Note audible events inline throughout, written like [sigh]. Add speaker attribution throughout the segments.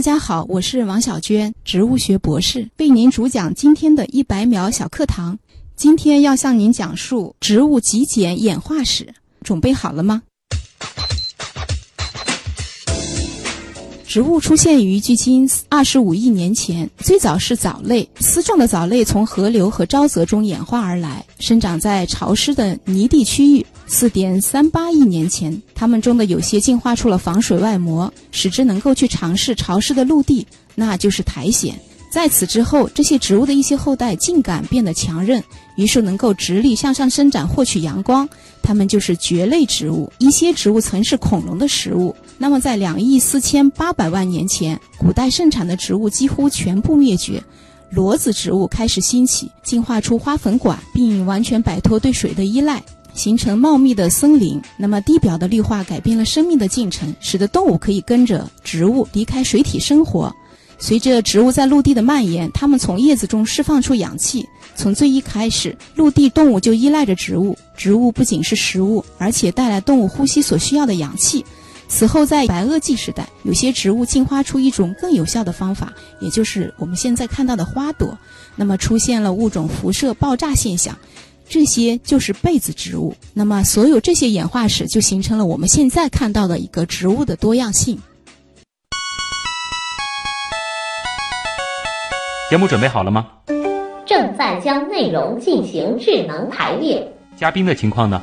Speaker 1: 大家好，我是王小娟，植物学博士，为您主讲今天的一百秒小课堂。今天要向您讲述植物极简演化史，准备好了吗？植物出现于距今二十五亿年前，最早是藻类，丝状的藻类从河流和沼泽中演化而来，生长在潮湿的泥地区域。四点三八亿年前，它们中的有些进化出了防水外膜，使之能够去尝试潮湿的陆地，那就是苔藓。在此之后，这些植物的一些后代茎秆变得强韧，于是能够直立向上伸展，获取阳光。它们就是蕨类植物。一些植物曾是恐龙的食物。那么，在两亿四千八百万年前，古代盛产的植物几乎全部灭绝，裸子植物开始兴起，进化出花粉管，并完全摆脱对水的依赖，形成茂密的森林。那么，地表的绿化改变了生命的进程，使得动物可以跟着植物离开水体生活。随着植物在陆地的蔓延，它们从叶子中释放出氧气。从最一开始，陆地动物就依赖着植物。植物不仅是食物，而且带来动物呼吸所需要的氧气。此后，在白垩纪时代，有些植物进化出一种更有效的方法，也就是我们现在看到的花朵。那么，出现了物种辐射爆炸现象，这些就是被子植物。那么，所有这些演化史就形成了我们现在看到的一个植物的多样性。
Speaker 2: 节目准备好了吗？
Speaker 3: 正在将内容进行智能排列。
Speaker 2: 嘉宾的情况呢？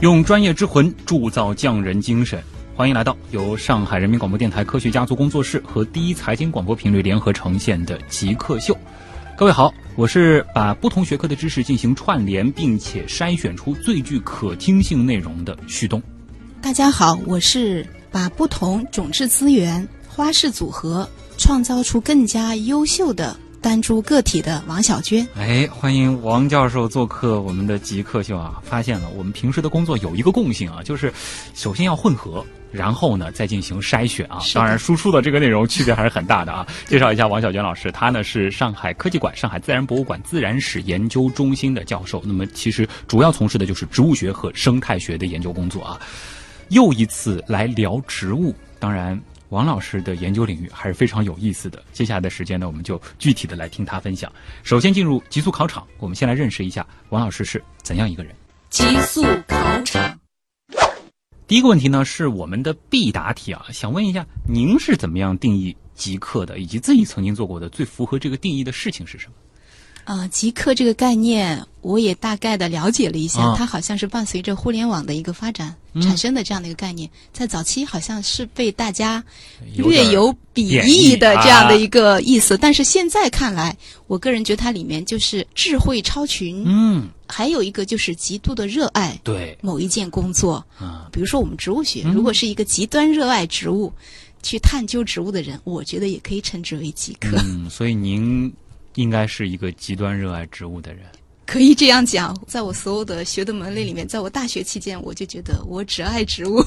Speaker 2: 用专业之魂铸造匠人精神。欢迎来到由上海人民广播电台科学家族工作室和第一财经广播频率联合呈现的极客秀。各位好，我是把不同学科的知识进行串联，并且筛选出最具可听性内容的旭东。
Speaker 1: 大家好，我是把不同种质资源、花式组合，创造出更加优秀的。单株个体的王小娟，
Speaker 2: 哎，欢迎王教授做客我们的极客秀啊！发现了我们平时的工作有一个共性啊，就是首先要混合，然后呢再进行筛选啊。当然，输出的这个内容区别还是很大的啊。介绍一下王小娟老师，她呢是上海科技馆、上海自然博物馆自然史研究中心的教授。那么其实主要从事的就是植物学和生态学的研究工作啊。又一次来聊植物，当然。王老师的研究领域还是非常有意思的。接下来的时间呢，我们就具体的来听他分享。首先进入极速考场，我们先来认识一下王老师是怎样一个人。
Speaker 1: 极速考场，
Speaker 2: 第一个问题呢是我们的必答题啊，想问一下您是怎么样定义极客的，以及自己曾经做过的最符合这个定义的事情是什么？
Speaker 1: 啊，极客这个概念，我也大概的了解了一下，它好像是伴随着互联网的一个发展产生的这样的一个概念，在早期好像是被大家略有鄙夷的这样的一个意思，但是现在看来，我个人觉得它里面就是智慧超群，
Speaker 2: 嗯，
Speaker 1: 还有一个就是极度的热爱
Speaker 2: 对。
Speaker 1: 某一件工作，啊，比如说我们植物学，如果是一个极端热爱植物去探究植物的人，我觉得也可以称之为极客。
Speaker 2: 嗯，所以您。应该是一个极端热爱植物的人，
Speaker 1: 可以这样讲。在我所有的学的门类里面，在我大学期间，我就觉得我只爱植物。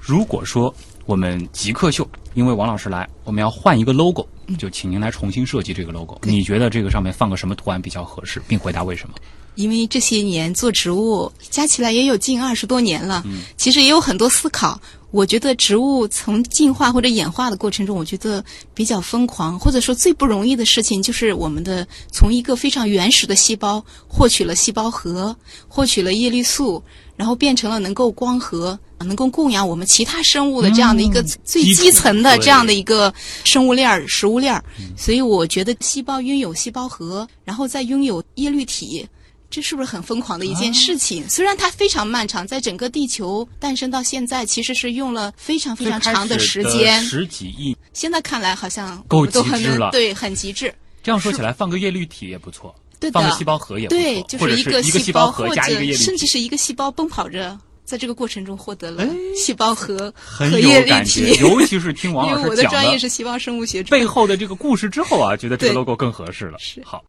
Speaker 2: 如果说我们极客秀，因为王老师来，我们要换一个 logo，就请您来重新设计这个 logo。你觉得这个上面放个什么图案比较合适，并回答为什么？
Speaker 1: 因为这些年做植物加起来也有近二十多年了，其实也有很多思考。我觉得植物从进化或者演化的过程中，我觉得比较疯狂，或者说最不容易的事情，就是我们的从一个非常原始的细胞获取了细胞核，获取了叶绿素，然后变成了能够光合、能够供养我们其他生物的这样的一个最基层的这样的一个生物链儿、食物链儿。所以我觉得细胞拥有细胞核，然后再拥有叶绿体。这是不是很疯狂的一件事情？虽然它非常漫长，在整个地球诞生到现在，其实是用了非常非常长的时间，
Speaker 2: 十几亿。
Speaker 1: 现在看来好像
Speaker 2: 够极致了，
Speaker 1: 对，很极致。
Speaker 2: 这样说起来，放个叶绿体也不错，
Speaker 1: 对
Speaker 2: 放个细胞核也不错，
Speaker 1: 对，就是
Speaker 2: 一
Speaker 1: 个
Speaker 2: 细
Speaker 1: 胞
Speaker 2: 核加一个叶绿体，
Speaker 1: 甚至是一个细胞奔跑着在这个过程中获得了细胞
Speaker 2: 核
Speaker 1: 和叶立
Speaker 2: 有感觉
Speaker 1: 体，，
Speaker 2: 尤其是听王
Speaker 1: 因为我
Speaker 2: 老师讲
Speaker 1: 的专业
Speaker 2: 了
Speaker 1: 是细胞生物学
Speaker 2: 背。后的这个故事之后啊，觉得这个 logo 更合适了。
Speaker 1: 是
Speaker 2: 好，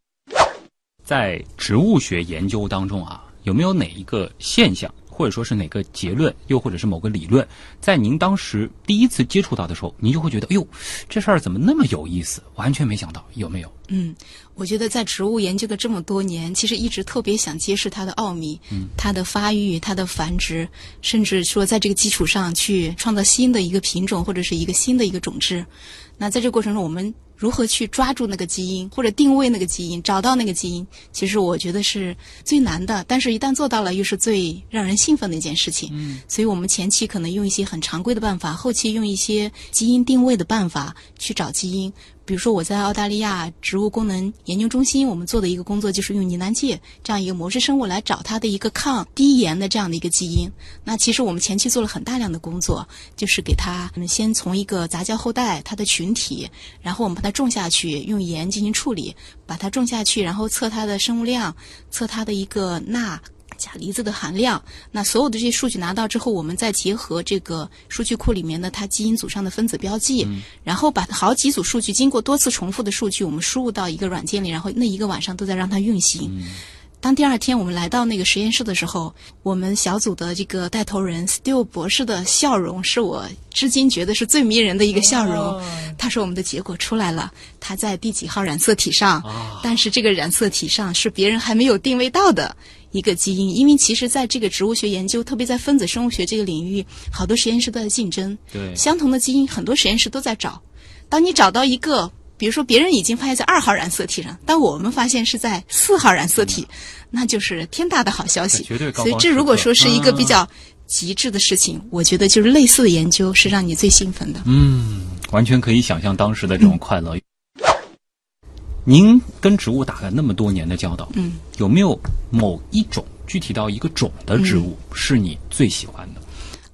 Speaker 2: 在植物学研究当中啊，有没有哪一个现象，或者说是哪个结论，又或者是某个理论，在您当时第一次接触到的时候，您就会觉得，哎呦，这事儿怎么那么有意思？完全没想到，有没有？
Speaker 1: 嗯，我觉得在植物研究的这么多年，其实一直特别想揭示它的奥秘，它的发育、它的繁殖，甚至说在这个基础上去创造新的一个品种或者是一个新的一个种质。那在这个过程中，我们如何去抓住那个基因，或者定位那个基因，找到那个基因，其实我觉得是最难的。但是，一旦做到了，又是最让人兴奋的一件事情。嗯，所以我们前期可能用一些很常规的办法，后期用一些基因定位的办法去找基因。比如说，我在澳大利亚植物功能研究中心，我们做的一个工作就是用呢南芥这样一个模式生物来找它的一个抗低盐的这样的一个基因。那其实我们前期做了很大量的工作，就是给它嗯先从一个杂交后代它的群体，然后我们把它种下去，用盐进行处理，把它种下去，然后测它的生物量，测它的一个钠。钾离子的含量，那所有的这些数据拿到之后，我们再结合这个数据库里面的它基因组上的分子标记，然后把好几组数据经过多次重复的数据，我们输入到一个软件里，然后那一个晚上都在让它运行。当第二天我们来到那个实验室的时候，我们小组的这个带头人 Steele 博士的笑容是我至今觉得是最迷人的一个笑容。他说我们的结果出来了，它在第几号染色体上，但是这个染色体上是别人还没有定位到的一个基因，因为其实在这个植物学研究，特别在分子生物学这个领域，好多实验室都在竞争。
Speaker 2: 对
Speaker 1: 相同的基因，很多实验室都在找。当你找到一个，比如说别人已经发现在二号染色体上，但我们发现是在四号染色体，那就是天大的好消息。
Speaker 2: 绝对高
Speaker 1: 所以这如果说是一个比
Speaker 2: 嗯
Speaker 1: 较极致的事情，我觉得就是类似的研究是让你最兴奋的。
Speaker 2: 嗯，完全可以想象当时的这种快乐。您跟植物打了那么多年的交道，
Speaker 1: 嗯，
Speaker 2: 有没有某一种具体到一个种的植物是你最喜欢的？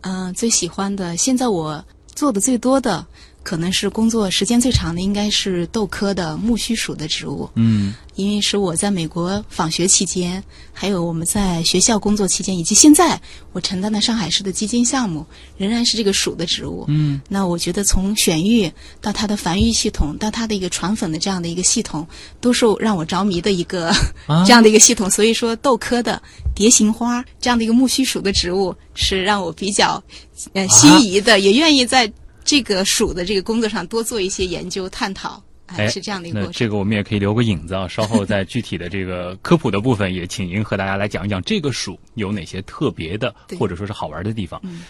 Speaker 1: 嗯、最喜欢的，现在我做的最多的，可能是工作时间最长的，应该是豆科的苜蓿属的植物。
Speaker 2: 嗯
Speaker 1: 因为是我在美国访学期间，还有我们在学校工作期间，以及现在我承担的上海市的基金项目，仍然是这个属的植物。
Speaker 2: 嗯，
Speaker 1: 那我觉得从选育到它的繁育系统，到它的一个传粉的这样的一个系统，都是让我着迷的一个、[laughs]
Speaker 2: 啊 [laughs]
Speaker 1: 这样的一个系统。所以说，豆科的蝶形花这样的一个苜蓿属的植物，是让我比较呃心仪的，也愿意在这个鼠的这个工作上多做一些研究探讨。哎，是这样的一个
Speaker 2: 那
Speaker 1: 过程。
Speaker 2: 这个我们也可以留个影子啊，稍后在具体的这个科普的部分，也请您和大家来讲一讲这个鼠有哪些特别的或者说是好玩的地方。
Speaker 1: 嗯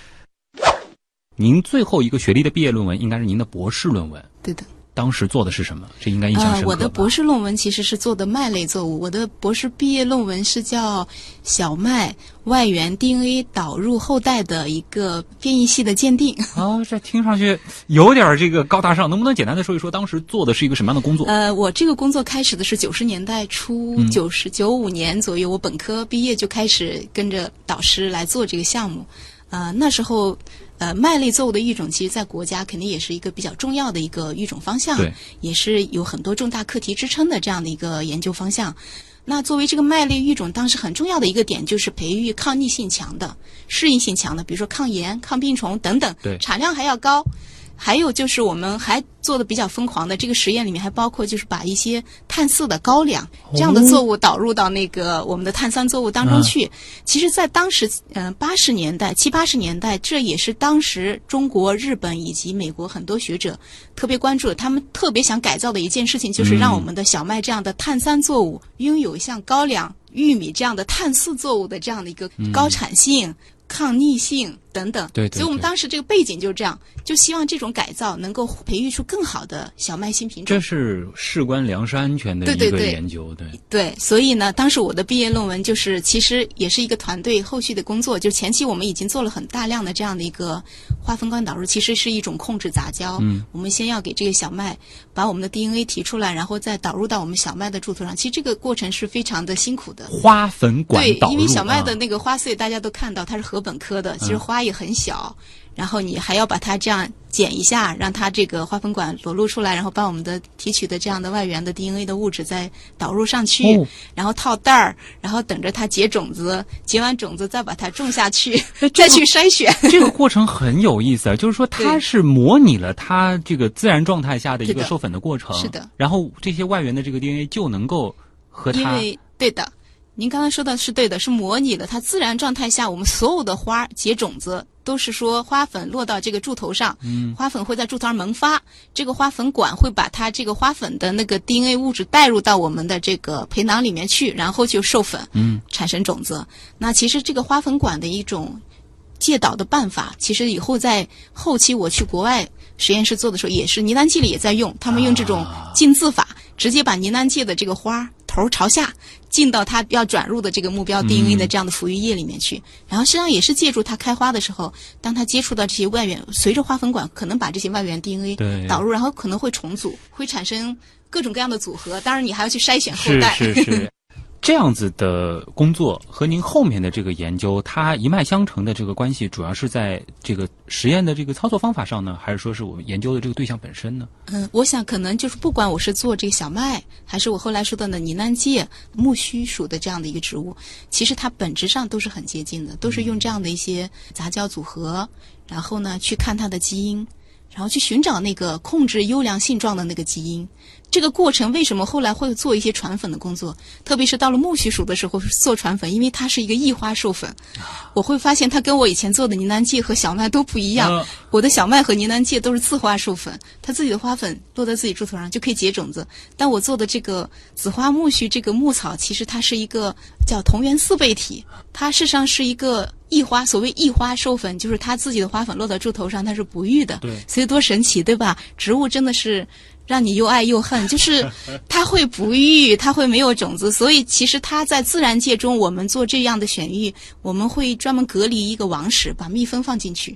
Speaker 2: 您最后一个学历的毕业论文应该是您的博士论文，
Speaker 1: 对的。
Speaker 2: 当时做的是什么？这应该印象深刻吧、
Speaker 1: 呃。我的博士论文其实是做的麦类作物，我的博士毕业论文是叫小麦外源 DNA 导入后代的一个变异系的鉴定。
Speaker 2: 啊，这听上去有点这个高大上，能不能简单的说一说当时做的是一个什么样的工作？
Speaker 1: 呃，我这个工作开始的是九十年代初，
Speaker 2: 嗯
Speaker 1: 九十九五年左右，我本科毕业就开始跟着导师来做这个项目。呃，那时候，呃，麦类作物的育种，其实在国家肯定也是一个比较重要的一个育种方向，
Speaker 2: 对，
Speaker 1: 也是有很多重大课题支撑的这样的一个研究方向。那作为这个麦类育种，当时很重要的一个点就是培育抗逆性强的、适应性强的，比如说抗炎、抗病虫等等，
Speaker 2: 对
Speaker 1: 产量还要高。还有就是我们还做的比较疯狂的，这个实验里面还包括就是把一些碳四的高粱这样的作物导入到那个我们的碳酸作物当中去。其实，在当时，嗯，八十年代、七八十年代，这也是当时中国、日本以及美国很多学者特别关注的。他们特别想改造的一件事情，就是让我们的小麦这样的碳酸作物拥有像高粱、玉米这样的碳四作物的这样的一个高产性。抗逆性等等，
Speaker 2: 对对对
Speaker 1: 所以我们当时这个背景就是这样，就希望这种改造能够培育出更好的小麦新品种。
Speaker 2: 这。是事关粮食安全的一个
Speaker 1: 对。对对
Speaker 2: 研究，对。
Speaker 1: 对，所以呢，当时我的毕业论文就是，其实也是一个团队后续的工作，就前期我们已经做了很大量的这样的一个花分光导入，其实是一种控制杂交。
Speaker 2: 嗯，
Speaker 1: 我们先要给这个小麦把我们的 DNA 提出来，然后再导入到我们小麦的柱头上。其实这个过程是非常的辛苦的。
Speaker 2: 花粉管
Speaker 1: 对因为小麦的
Speaker 2: 啊
Speaker 1: 那个花穗大家都看到它是禾本科的，其实花也很小，然后你还要把它这样剪一下，让它这个花粉管裸露出来，然后把我们的提取的这样的外源的 DNA 的物质再导入上去，
Speaker 2: 哦
Speaker 1: 然后套袋儿，然后等着它结种子，结完种子再把它种下去，
Speaker 2: 这 [laughs]
Speaker 1: 再去筛选。
Speaker 2: 这个过程很有意思啊，就是说 [laughs] 它是模拟了它这个自然状态下的一个授粉的过程，
Speaker 1: 是的。
Speaker 2: 然后这些外源的这个 DNA 就能够和它
Speaker 1: 因为对的，您刚才说的是对的，是模拟的它自然状态下我们所有的花结种子。都是说花粉落到这个柱头上，
Speaker 2: 嗯，
Speaker 1: 花粉会在柱头上萌发，这个花粉管会把它这个花粉的那个 DNA 物质带入到我们的这个培囊里面去，然后就授粉，
Speaker 2: 嗯，
Speaker 1: 产生种子。那其实这个花粉管的一种介导的办法，其实以后在后期我去国外实验室做的时候，也是呢喃剂里也在用，他们用这种浸渍法，直接把呢喃剂的这个花头朝下进到它要转入的这个目标 DNA 的这样的浮育液里面去，然后实际上也是借助它开花的时候，当它接触到这些外源，随着花粉管可能把这些外源 DNA 导入，然后可能会重组，会产生各种各样的组合。当然，你还要去筛选后
Speaker 2: 是
Speaker 1: 代。
Speaker 2: 是是。[laughs] 这样子的工作和您后面的这个研究，它一脉相承的这个关系，主要是在这个实验的这个操作方法上呢，还是说是我们研究的这个对象本身呢？
Speaker 1: 嗯，我想可能就是不管我是做这个小麦，还是我后来说到的呢呢喃芥、木蓿属的这样的一个植物，其实它本质上都是很接近的，都是用这样的一些杂交组合，然后呢去看它的基因，然后去寻找那个控制优良性状的那个基因。这个过程为什么后来会做一些传粉的工作？特别是到了苜蓿属的时候做传粉，因为它是一个异花授粉，我会发现它跟我以前做的呢喃芥和小麦都不一样。
Speaker 2: 嗯
Speaker 1: 我的小麦和呢喃芥都是自花授粉，它自己的花粉落在自己柱头上就可以结种子。但我做的这个紫花苜蓿这个牧草，其实它是一个叫同源四倍体，它事实上是一个异花。所谓异花授粉，就是它自己的花粉落到柱头上，它是不育的。
Speaker 2: 对
Speaker 1: 所以多神奇，对吧？植物真的是。让你又爱又恨，[laughs] 就是它会不育，它会没有种子，所以其实它在自然界中，我们做这样的选育，我们会专门隔离一个王室，把蜜蜂放进去，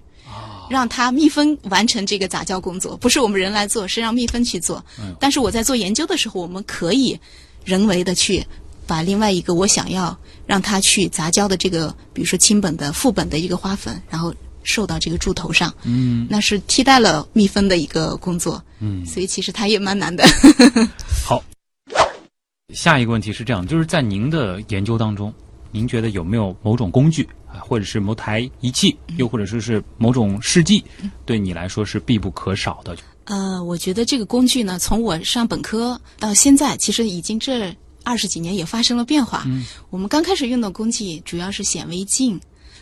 Speaker 1: 让它蜜蜂完成这个杂交工作，不是我们人来做，是让蜜蜂去做。但是我在做研究的时候，我们可以人为的去把另外一个我想要让它去杂交的这个，比如说亲本的、副本的一个花粉，然后授到这个柱头上，
Speaker 2: 嗯，
Speaker 1: 那是替代了蜜蜂的一个工作。
Speaker 2: 嗯，[laughs]
Speaker 1: 所以其实它也蛮难的。[laughs]
Speaker 2: 好。下一个问题是这样，就是在您的研究当中，您觉得有没有某种工具啊，或者是某台仪器，又或者说是某种试剂，对你来说是必不可少的？
Speaker 1: 呃，我觉得这个工具呢，从我上本科到现在，其实已经这二十几年也发生了变化。
Speaker 2: 嗯，
Speaker 1: 我们刚开始用的工具主要是显微镜，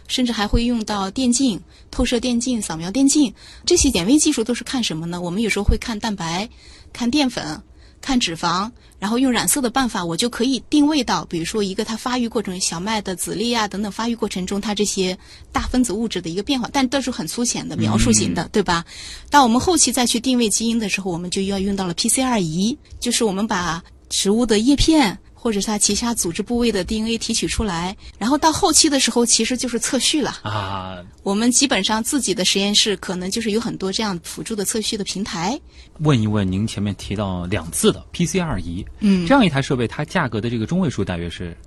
Speaker 1: 甚至还会用到电镜、透射电镜、扫描电镜。这些显微技术都是看什么呢？我们有时候会看蛋白、看淀粉、看脂肪，然后用染色的办法，我就可以定位到，比如说一个它发育过程，小麦的籽粒啊等等发育过程中，它这些大分子物质的一个变化，但都是很粗浅的描述型的，对吧？当我们后期再去定位基因的时候，我们就要用到了 PCR 仪，就是我们把植物的叶片。或者它其他组织部位的 DNA 提取出来，然后到后期的时候，其实就是测序了。
Speaker 2: 啊，
Speaker 1: 我们基本上自己的实验室可能就是有很多这样辅助的测序的平台。
Speaker 2: 问一问您前面提到两次的 PCR 仪，
Speaker 1: 嗯
Speaker 2: 这样一台设备，它价格的这个中位数大约是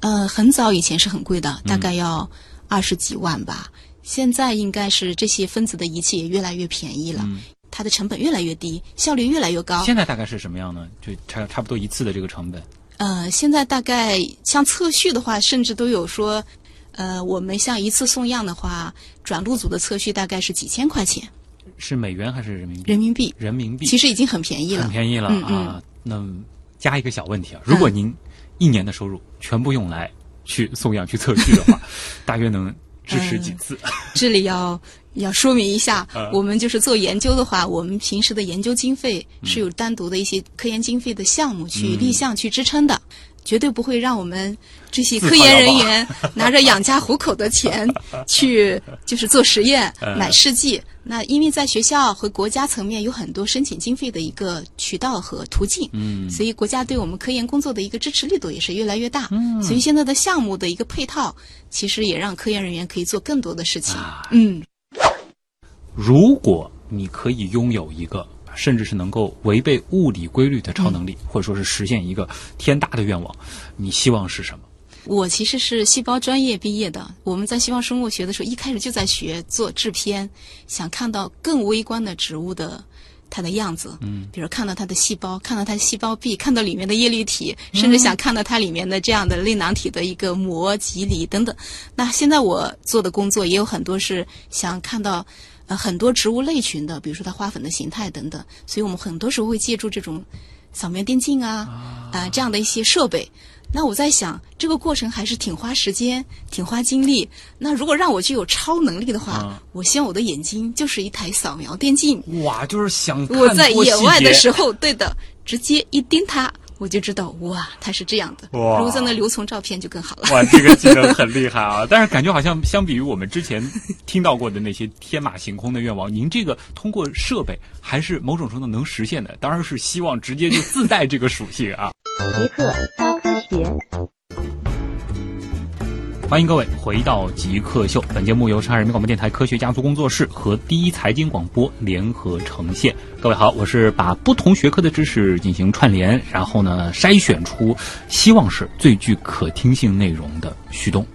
Speaker 1: 呃，很早以前是很贵的，大概要二十几万吧。现在应该是这些分子的仪器也越来越便宜了，它的成本越来越低，效率越来越高。
Speaker 2: 现在大概是什么样呢？就差差不多一次的这个成本。
Speaker 1: 呃，现在大概像测序的话，甚至都有说，呃，我们像一次送样的话，转录组的测序大概是几千块钱
Speaker 2: 是美元还是人民币？
Speaker 1: 人民币，
Speaker 2: 人民币
Speaker 1: 其实已经很便宜了。
Speaker 2: 很便宜了
Speaker 1: 嗯
Speaker 2: 啊。那加一个小问题啊，如果您一年的收入全部用来去送样、去测序的话，[laughs] 大约能支持几次？
Speaker 1: 这里要要说明一下，
Speaker 2: 嗯
Speaker 1: 我们就是做研究的话，我们平时的研究经费是有单独的一些科研经费的项目去
Speaker 2: 嗯
Speaker 1: 立项去支撑的。绝对不会让我们这些科研人员拿着养家糊口的钱去，就是做实验、[laughs]
Speaker 2: 嗯
Speaker 1: 买试剂。那因为在学校和国家层面有很多申请经费的一个渠道和途径，
Speaker 2: 嗯
Speaker 1: 所以国家对我们科研工作的一个支持力度也是越来越大。
Speaker 2: 嗯
Speaker 1: 所以现在的项目的一个配套，其实也让科研人员可以做更多的事情。
Speaker 2: 啊
Speaker 1: 嗯。
Speaker 2: 如果你可以拥有一个，甚至是能够违背物理规律的超能力，或者说是实现一个天大的愿望，你希望是什么？
Speaker 1: 我其实是细胞专业毕业的，我们在西方生物学的时候，一开始就在学做制片，想看到更微观的植物的它的样子，嗯，比如看到它的细胞，看到它的细胞壁，看到里面的叶绿体，甚至想看到它里面的这样的类囊体的一个膜、肌理等等。那现在我做的工作也有很多是想看到呃很多植物类群的，比如说它花粉的形态等等，所以我们很多时候会借助这种扫描电镜啊啊、这样的一些设备。那我在想，这个过程还是挺花时间、挺花精力。那如果让我具有超能力的话，
Speaker 2: 啊
Speaker 1: 我希望我的眼睛就是一台扫描电镜。
Speaker 2: 哇，就是想看
Speaker 1: 我在野外的时候，对的，直接一盯它，我就知道哇，他是这样的。
Speaker 2: 哇
Speaker 1: 如果在那留存照片就更好了。
Speaker 2: 哇，这个技能很厉害啊！[laughs] 但是感觉好像相比于我们之前听到过的那些天马行空的愿望，您这个通过设备还是某种程度能实现的。当然是希望直接就自带这个属性啊！
Speaker 3: 极客高科学。
Speaker 2: 欢迎各位回到极客秀，本节目由上海人民广播电台科学家族工作室和第一财经广播联合呈现。各位好，我是把不同学科的知识进行串联，然后呢筛选出希望是最具可听性内容的旭东。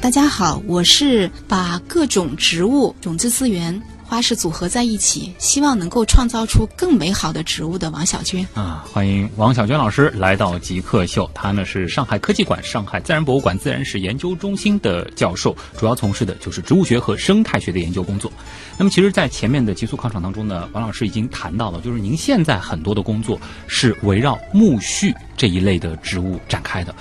Speaker 1: 大家好，我是把各种植物种子资源花式组合在一起，希望能够创造出更美好的植物的王小娟。
Speaker 2: 啊，欢迎王小娟老师来到极客秀。她呢是上海科技馆、上海自然博物馆自然史研究中心的教授，主要从事的就是植物学和生态学的研究工作。那么，其实，在前面的极速考场当中呢，王老师已经谈到了，就是您现在很多的工作是围绕苜蓿这一类的植物展开的。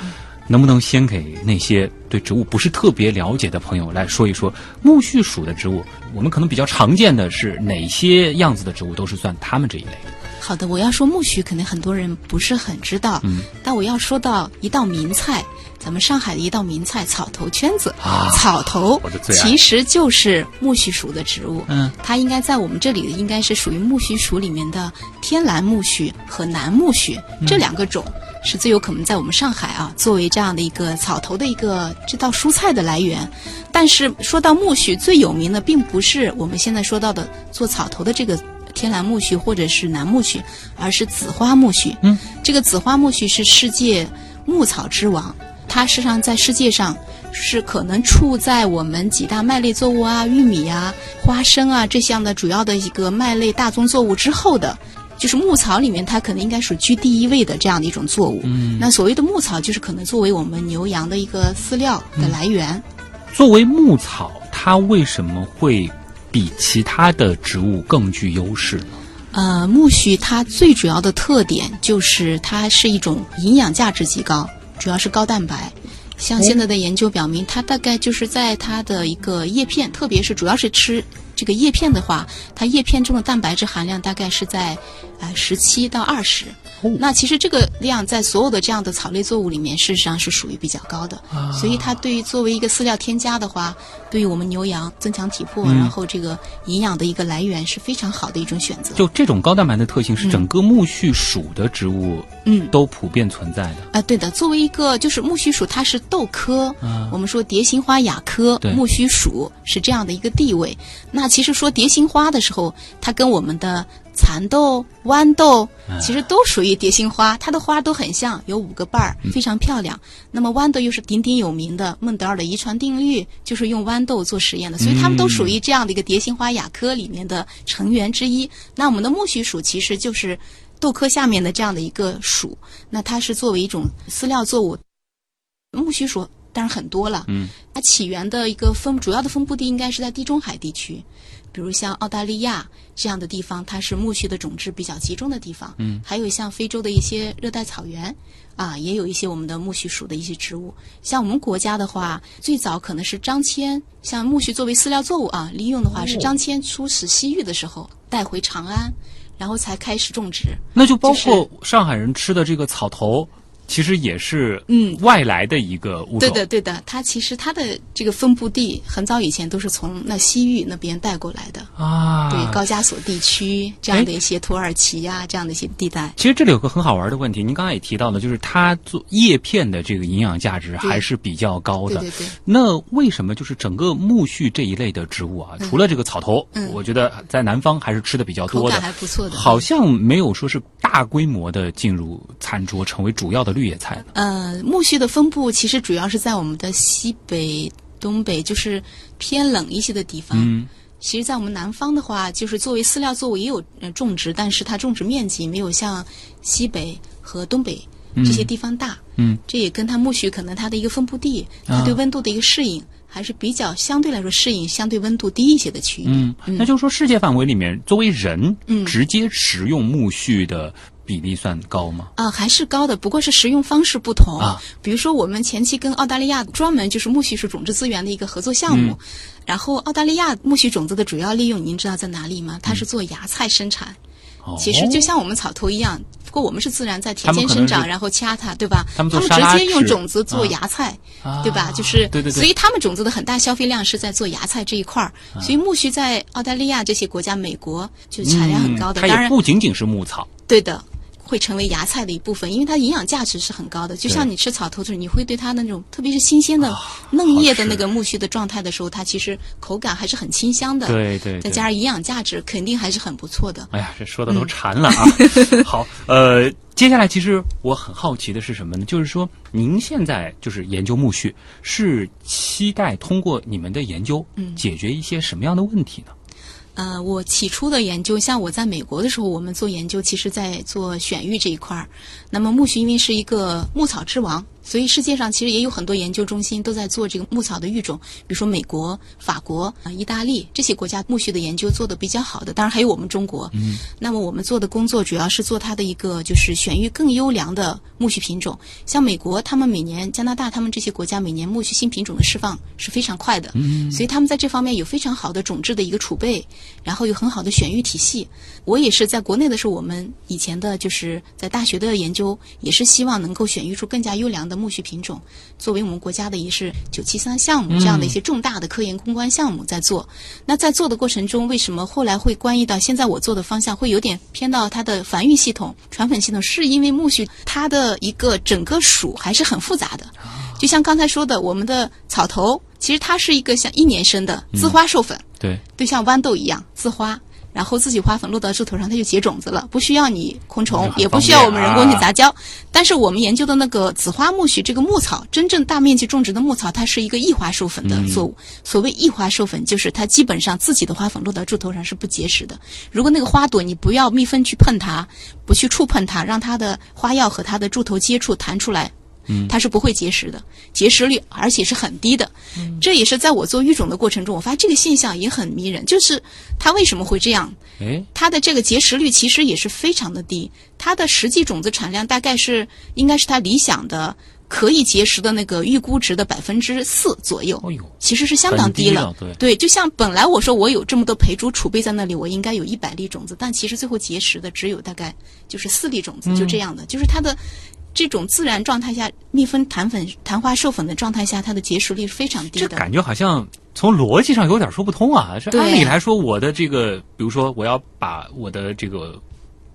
Speaker 2: 能不能先给那些对植物不是特别了解的朋友来说一说苜蓿属的植物？我们可能比较常见的是哪些样子的植物都是算它们这一类的？
Speaker 1: 好的，我要说苜蓿，可能很多人不是很知道，
Speaker 2: 嗯，
Speaker 1: 但我要说到一道名菜，咱们上海的一道名菜——草头圈子。
Speaker 2: 啊
Speaker 1: 草头其实就是苜蓿属的植物，
Speaker 2: 嗯，
Speaker 1: 它应该在我们这里应该是属于苜蓿属里面的天蓝苜蓿和南苜蓿、
Speaker 2: 嗯
Speaker 1: 这两个种。是最有可能在我们上海啊，作为这样的一个草头的一个这道蔬菜的来源。但是说到苜蓿，最有名的并不是我们现在说到的做草头的这个天蓝苜蓿或者是南苜蓿，而是紫花苜蓿。
Speaker 2: 嗯，
Speaker 1: 这个紫花苜蓿是世界牧草之王，它实际上在世界上是可能处在我们几大麦类作物啊、玉米啊、花生啊这项的主要的一个麦类大宗作物之后的。就是牧草里面，它可能应该属居第一位的这样的一种作物。
Speaker 2: 嗯
Speaker 1: 那所谓的牧草，就是可能作为我们牛羊的一个饲料的来源。
Speaker 2: 作为牧草，它为什么会比其他的植物更具优势呢？
Speaker 1: 呃，苜蓿它最主要的特点就是它是一种营养价值极高，主要是高蛋白。像现在的研究表明，它大概就是在它的一个叶片，特别是主要是吃这个叶片的话，它叶片中的蛋白质含量大概是在呃十七到二十。那其实这个量在所有的这样的草类作物里面，事实上是属于比较高的。所以它对于作为一个饲料添加的话，对于我们牛羊增强体魄，
Speaker 2: 嗯
Speaker 1: 然后这个营养的一个来源是非常好的一种选择。
Speaker 2: 就这种高蛋白的特性，是整个苜蓿属的植物
Speaker 1: 嗯
Speaker 2: 都普遍存在的。
Speaker 1: 啊，对的，作为一个就是苜蓿属，它是豆科，
Speaker 2: 啊
Speaker 1: 我们说蝶形花亚科
Speaker 2: 对
Speaker 1: 苜蓿属是这样的一个地位。那其实说蝶形花的时候，它跟我们的蚕豆、豌豆其实都属于蝶形花，它的花都很像，有五个瓣儿，非常漂亮。那么豌豆又是鼎鼎有名的孟德尔的遗传定律，就是用豌豆做实验的，所以它们都属于这样的一个蝶形花亚科里面的成员之一。那我们的苜蓿属其实就是豆科下面的这样的一个属，那它是作为一种饲料作物。苜蓿属当然很多了，
Speaker 2: 嗯，
Speaker 1: 它起源的一个分主要的分布地应该是在地中海地区，比如像澳大利亚这样的地方，它是苜蓿的种质比较集中的地方。
Speaker 2: 嗯，
Speaker 1: 还有像非洲的一些热带草原，啊，也有一些我们的苜蓿属的一些植物。像我们国家的话，最早可能是张骞，像苜蓿作为饲料作物啊，利用的话是张骞出使西域的时候带回长安，然后才开始种植。
Speaker 2: 那就包括上海人吃的这个草头，其实也是
Speaker 1: 嗯
Speaker 2: 外来的一个物种。
Speaker 1: 对的，对的，它其实它的这个分布地很早以前都是从那西域那边带过来的，
Speaker 2: 啊，
Speaker 1: 对高加索地区这样的一些土耳其呀、这样的一些地带。
Speaker 2: 其实这里有个很好玩的问题，您刚才也提到了，就是它做叶片的这个营养价值还是比较高的。
Speaker 1: 对对对，
Speaker 2: 那为什么就是整个苜蓿这一类的植物啊，除了这个草头，
Speaker 1: 嗯
Speaker 2: 我觉得在南方还是吃的比较多的，
Speaker 1: 还不错的。
Speaker 2: 好像没有说是大规模的进入餐桌成为主要的和绿叶菜呢？
Speaker 1: 呃，苜蓿的分布其实主要是在我们的西北、东北，就是偏冷一些的地方。
Speaker 2: 嗯
Speaker 1: 其实，在我们南方的话，就是作为饲料作物也有呃种植，但是它种植面积没有像西北和东北这些地方大。
Speaker 2: 嗯，
Speaker 1: 这也跟它苜蓿可能它的一个分布地，它
Speaker 2: 啊
Speaker 1: 对温度的一个适应，还是比较相对来说适应相对温度低一些的区域。
Speaker 2: 嗯，那就是说世界范围里面，作为人
Speaker 1: 嗯
Speaker 2: 直接食用苜蓿的比例算高吗？
Speaker 1: 啊、还是高的，不过是食用方式不同。
Speaker 2: 啊
Speaker 1: 比如说，我们前期跟澳大利亚专门就是苜蓿是种植资源的一个合作项目，
Speaker 2: 嗯
Speaker 1: 然后澳大利亚苜蓿种子的主要利用，您知道在哪里吗？它是做芽菜生产，
Speaker 2: 哦
Speaker 1: 其实就像我们草头一样，不过我们是自然在田间生长，然后掐它，对吧？
Speaker 2: 他们做
Speaker 1: 直接用种子做
Speaker 2: 啊
Speaker 1: 芽菜。
Speaker 2: 啊
Speaker 1: 对吧？就是
Speaker 2: 对对对，
Speaker 1: 所以他们种子的很大消费量是在做芽菜这一块儿，
Speaker 2: 啊
Speaker 1: 所以苜蓿在澳大利亚这些国家，美国就产量很高的。当然，
Speaker 2: 不仅仅是牧草，
Speaker 1: 对的，会成为芽菜的一部分，因为它营养价值是很高的。就像你吃草头的时候，你会对它那种特别是新鲜的嫩叶的那个苜蓿的状态的时候，它其实口感还是很清香的。
Speaker 2: 对对对。
Speaker 1: 再加上营养价值，肯定还是很不错的。
Speaker 2: 哎呀，这说的
Speaker 1: 嗯
Speaker 2: 都馋了啊！[laughs] 好，呃，接下来其实我很好奇的是什么呢？就是说，您现在就是研究苜蓿，是期待通过你们的研究，
Speaker 1: 嗯
Speaker 2: 解决一些什么样的问题呢？
Speaker 1: 呃，我起初的研究，像我在美国的时候，我们做研究，其实在做选育这一块儿。那么苜蓿因为是一个牧草之王，所以世界上其实也有很多研究中心都在做这个牧草的育种，比如说美国、法国、啊、意大利这些国家苜蓿的研究做的比较好的，当然还有我们中国。嗯，那么我们做的工作主要是做它的一个就是选育更优良的苜蓿品种。像美国，他们每年加拿大他们这些国家每年苜蓿新品种的释放是非常快的，嗯，所以他们在这方面有非常好的种质的一个储备，然后有很好的选育体系。我也是在国内的时候，我们以前的就是在大学的研究，也是希望能够选育出更加优良的苜蓿品种，作为我们国家的也是九七三项目这样的一些重大的科研攻关项目在做。那在做的过程中，为什么后来会关系到现在我做的方向会有点偏到它的繁育系统、传粉系统？是因为苜蓿它的一个整个属还是很复杂的，就像刚才说的，我们的草头其实它是一个像一年生的自花授粉。
Speaker 2: 对，
Speaker 1: 就像豌豆一样自花，然后自己花粉落到枝头上，它就结种子了，不需要你昆虫，也不需要我们人工去杂交。但是我们研究的那个紫花苜蓿这个牧草，真正大面积种植的牧草，它是一个异花授粉的作物。所谓异花授粉，就是它基本上自己的花粉落到柱头上是不结实的。如果那个花朵你不要蜜蜂去碰它，不去触碰它，让它的花药和它的柱头接触弹出来。它是不会结实的，结实率而且是很低的。这也是在我做育种的过程中，我发现这个现象也很迷人，就是它为什么会这样？
Speaker 2: 哎，
Speaker 1: 它的这个结实率其实也是非常的低，它的实际种子产量大概是应该是它理想的可以结实的那个预估值的百分之四左右。其实是相当低了，
Speaker 2: 低了对。
Speaker 1: 就像本来我说我有这么多培株储备在那里，我应该有一百粒种子，但其实最后结实的只有大概就是四粒种子，就这样的，就是它的这种自然状态下，蜜蜂弹粉、弹花授粉的状态下，它的结实率是非常低的。
Speaker 2: 这感觉好像从逻辑上有点说不通啊！是按理来说，我的这个，比如说我要把我的这个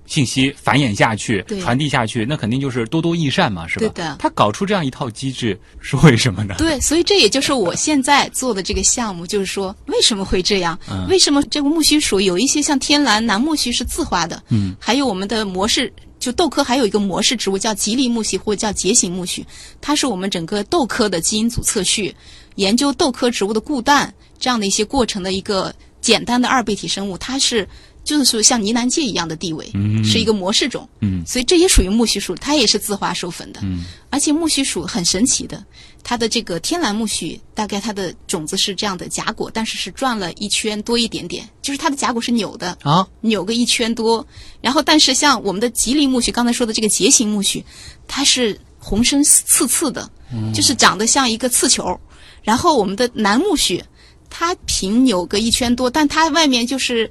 Speaker 2: 信息繁衍下去、传递下去，那肯定就是多多益善嘛，是吧？
Speaker 1: 对的
Speaker 2: 他搞出这样一套机制是为什么呢？
Speaker 1: 对，所以这也就是我现在做的这个项目，就是说为什么会这样？
Speaker 2: 嗯
Speaker 1: 为什么这个苜蓿属有一些像天蓝、蓝木须是自花的？
Speaker 2: 嗯，
Speaker 1: 还有我们的模式，就豆科还有一个模式植物叫吉利苜蓿或者叫节形苜蓿，它是我们整个豆科的基因组测序，研究豆科植物的固氮这样的一些过程的一个简单的二倍体生物，它是。就是说像呢喃芥一样的地位，
Speaker 2: 嗯
Speaker 1: 是一个模式种，
Speaker 2: 嗯
Speaker 1: 所以这也属于苜蓿属，它也是自花授粉的，
Speaker 2: 嗯
Speaker 1: 而且苜蓿属很神奇的，它的这个天蓝苜蓿，大概它的种子是这样的荚果，但是是转了一圈多一点点，就是它的荚果是扭的，
Speaker 2: 啊，
Speaker 1: 扭个一圈多。然后，但是像我们的吉林苜蓿，刚才说的这个节形苜蓿，它是红身刺刺的，就是长得像一个刺球。然后我们的南苜蓿，它平扭个一圈多，但它外面就是。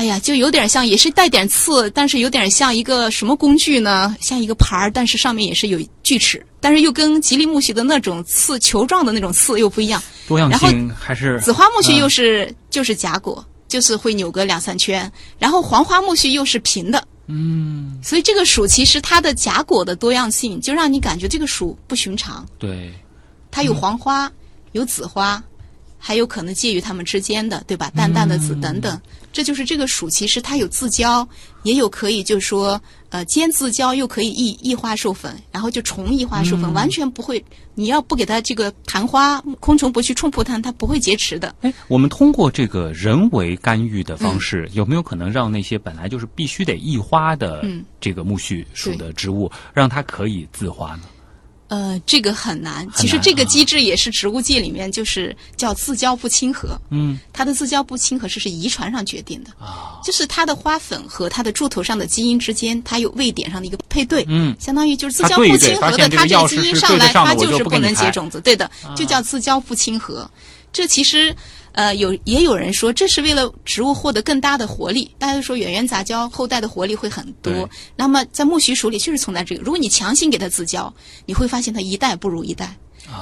Speaker 1: 哎呀，就有点像，也是带点刺，但是有点像一个什么工具呢？像一个盘儿，但是上面也是有锯齿，但是又跟吉利苜蓿的那种刺球状的那种刺又不一样。
Speaker 2: 多样性还是
Speaker 1: 紫花苜蓿
Speaker 2: 嗯
Speaker 1: 又是、就是荚果，就是会扭个两三圈，然后黄花苜蓿又是平的，
Speaker 2: 嗯，
Speaker 1: 所以这个属其实它的荚果的多样性，就让你感觉这个属不寻常。
Speaker 2: 对，
Speaker 1: 它有黄花，有紫花，还有可能介于它们之间的，对吧？淡淡的紫等等，这就是这个属其实它有自交，也有可以就是说呃兼自交，又可以异异花授粉，然后就重异花授粉，完全不会。你要不给它这个昙花，昆虫不去冲破它，它不会结持的。
Speaker 2: 哎，我们通过这个人为干预的方式，有没有可能让那些本来就是必须得异花的这个苜蓿属的植物，让它可以自花呢？
Speaker 1: 呃，这个很难。其实这个机制也是植物界里面就是叫自交不亲和。
Speaker 2: 嗯，
Speaker 1: 它的自交不亲和是是遗传上决定的。啊，就是它的花粉和它的柱头上的基因之间，它有位点上的一个配对。
Speaker 2: 嗯，
Speaker 1: 相当于就是自交不亲和的，它
Speaker 2: 这
Speaker 1: 个基因上来，它就是
Speaker 2: 不
Speaker 1: 能结种子。对的，就叫自交不亲和。这其实。呃，有也有人说，这是为了植物获得更大的活力。大家都说远缘杂交后代的活力会很多。那么在苜蓿属里确实存在这个。如果你强行给它自交，你会发现它一代不如一代，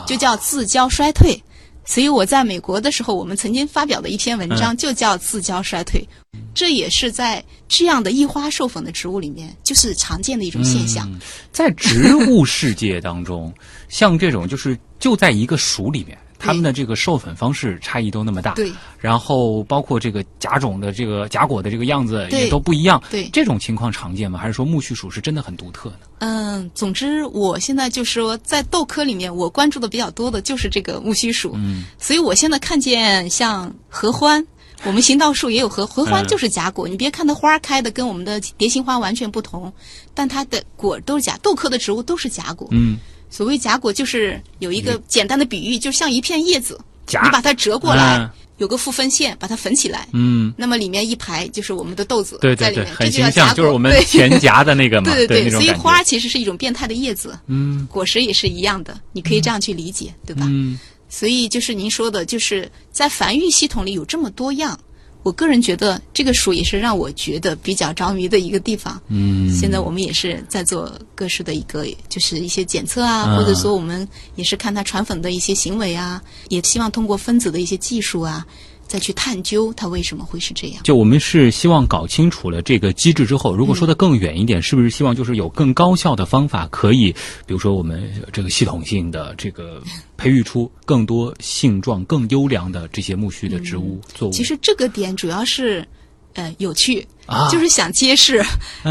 Speaker 1: 就叫自交衰退。所以我在美国的时候，我们曾经发表的一篇文章就叫自交衰退。这也是在这样的异花授粉的植物里面，就是常见的一种现象。
Speaker 2: 在植物世界当中，像这种就是就在一个属里面。他们的这个授粉方式差异都那么大，
Speaker 1: 对，
Speaker 2: 然后包括这个甲种的这个甲果的这个样子也都不一样，
Speaker 1: 对，
Speaker 2: 这种情况常见吗？还是说苜蓿属是真的很独特呢？
Speaker 1: 嗯，总之我现在就是说，在豆科里面，我关注的比较多的就是这个苜蓿属，
Speaker 2: 嗯，
Speaker 1: 所以我现在看见像合欢，我们行道树也有合合欢，就是甲果。你别看它花开的跟我们的蝶形花完全不同，但它的果都是甲，豆科的植物都是甲果，
Speaker 2: 嗯。
Speaker 1: 所谓荚果，就是有一个简单的比喻，就像一片叶子，
Speaker 2: 你
Speaker 1: 把它折过来，有个复分线，把它缝起来，
Speaker 2: 嗯，
Speaker 1: 那么里面一排就是我们的豆子，
Speaker 2: 对对对，
Speaker 1: 很
Speaker 2: 形象，就是我们甜夹的那个嘛，[laughs]
Speaker 1: 对
Speaker 2: 对
Speaker 1: 对，所以花其实是一种变态的叶子，
Speaker 2: 嗯，
Speaker 1: 果实也是一样的，你可以这样去理解，对吧？
Speaker 2: 嗯，
Speaker 1: 所以就是您说的，就是在繁育系统里有这么多样。我个人觉得这个书也是让我觉得比较着迷的一个地方。
Speaker 2: 嗯，
Speaker 1: 现在我们也是在做各式的一个，就是一些检测啊，或者说我们也是看它传粉的一些行为啊，也希望通过分子的一些技术啊。再去探究它为什么会是这样。
Speaker 2: 就我们是希望搞清楚了这个机制之后，如果说的更远一点，是不是希望就是有更高效的方法，可以比如说我们这个系统性的这个培育出更多性状更优良的这些苜蓿的植物作物？
Speaker 1: 其实这个点主要是呃有趣，就是想揭示，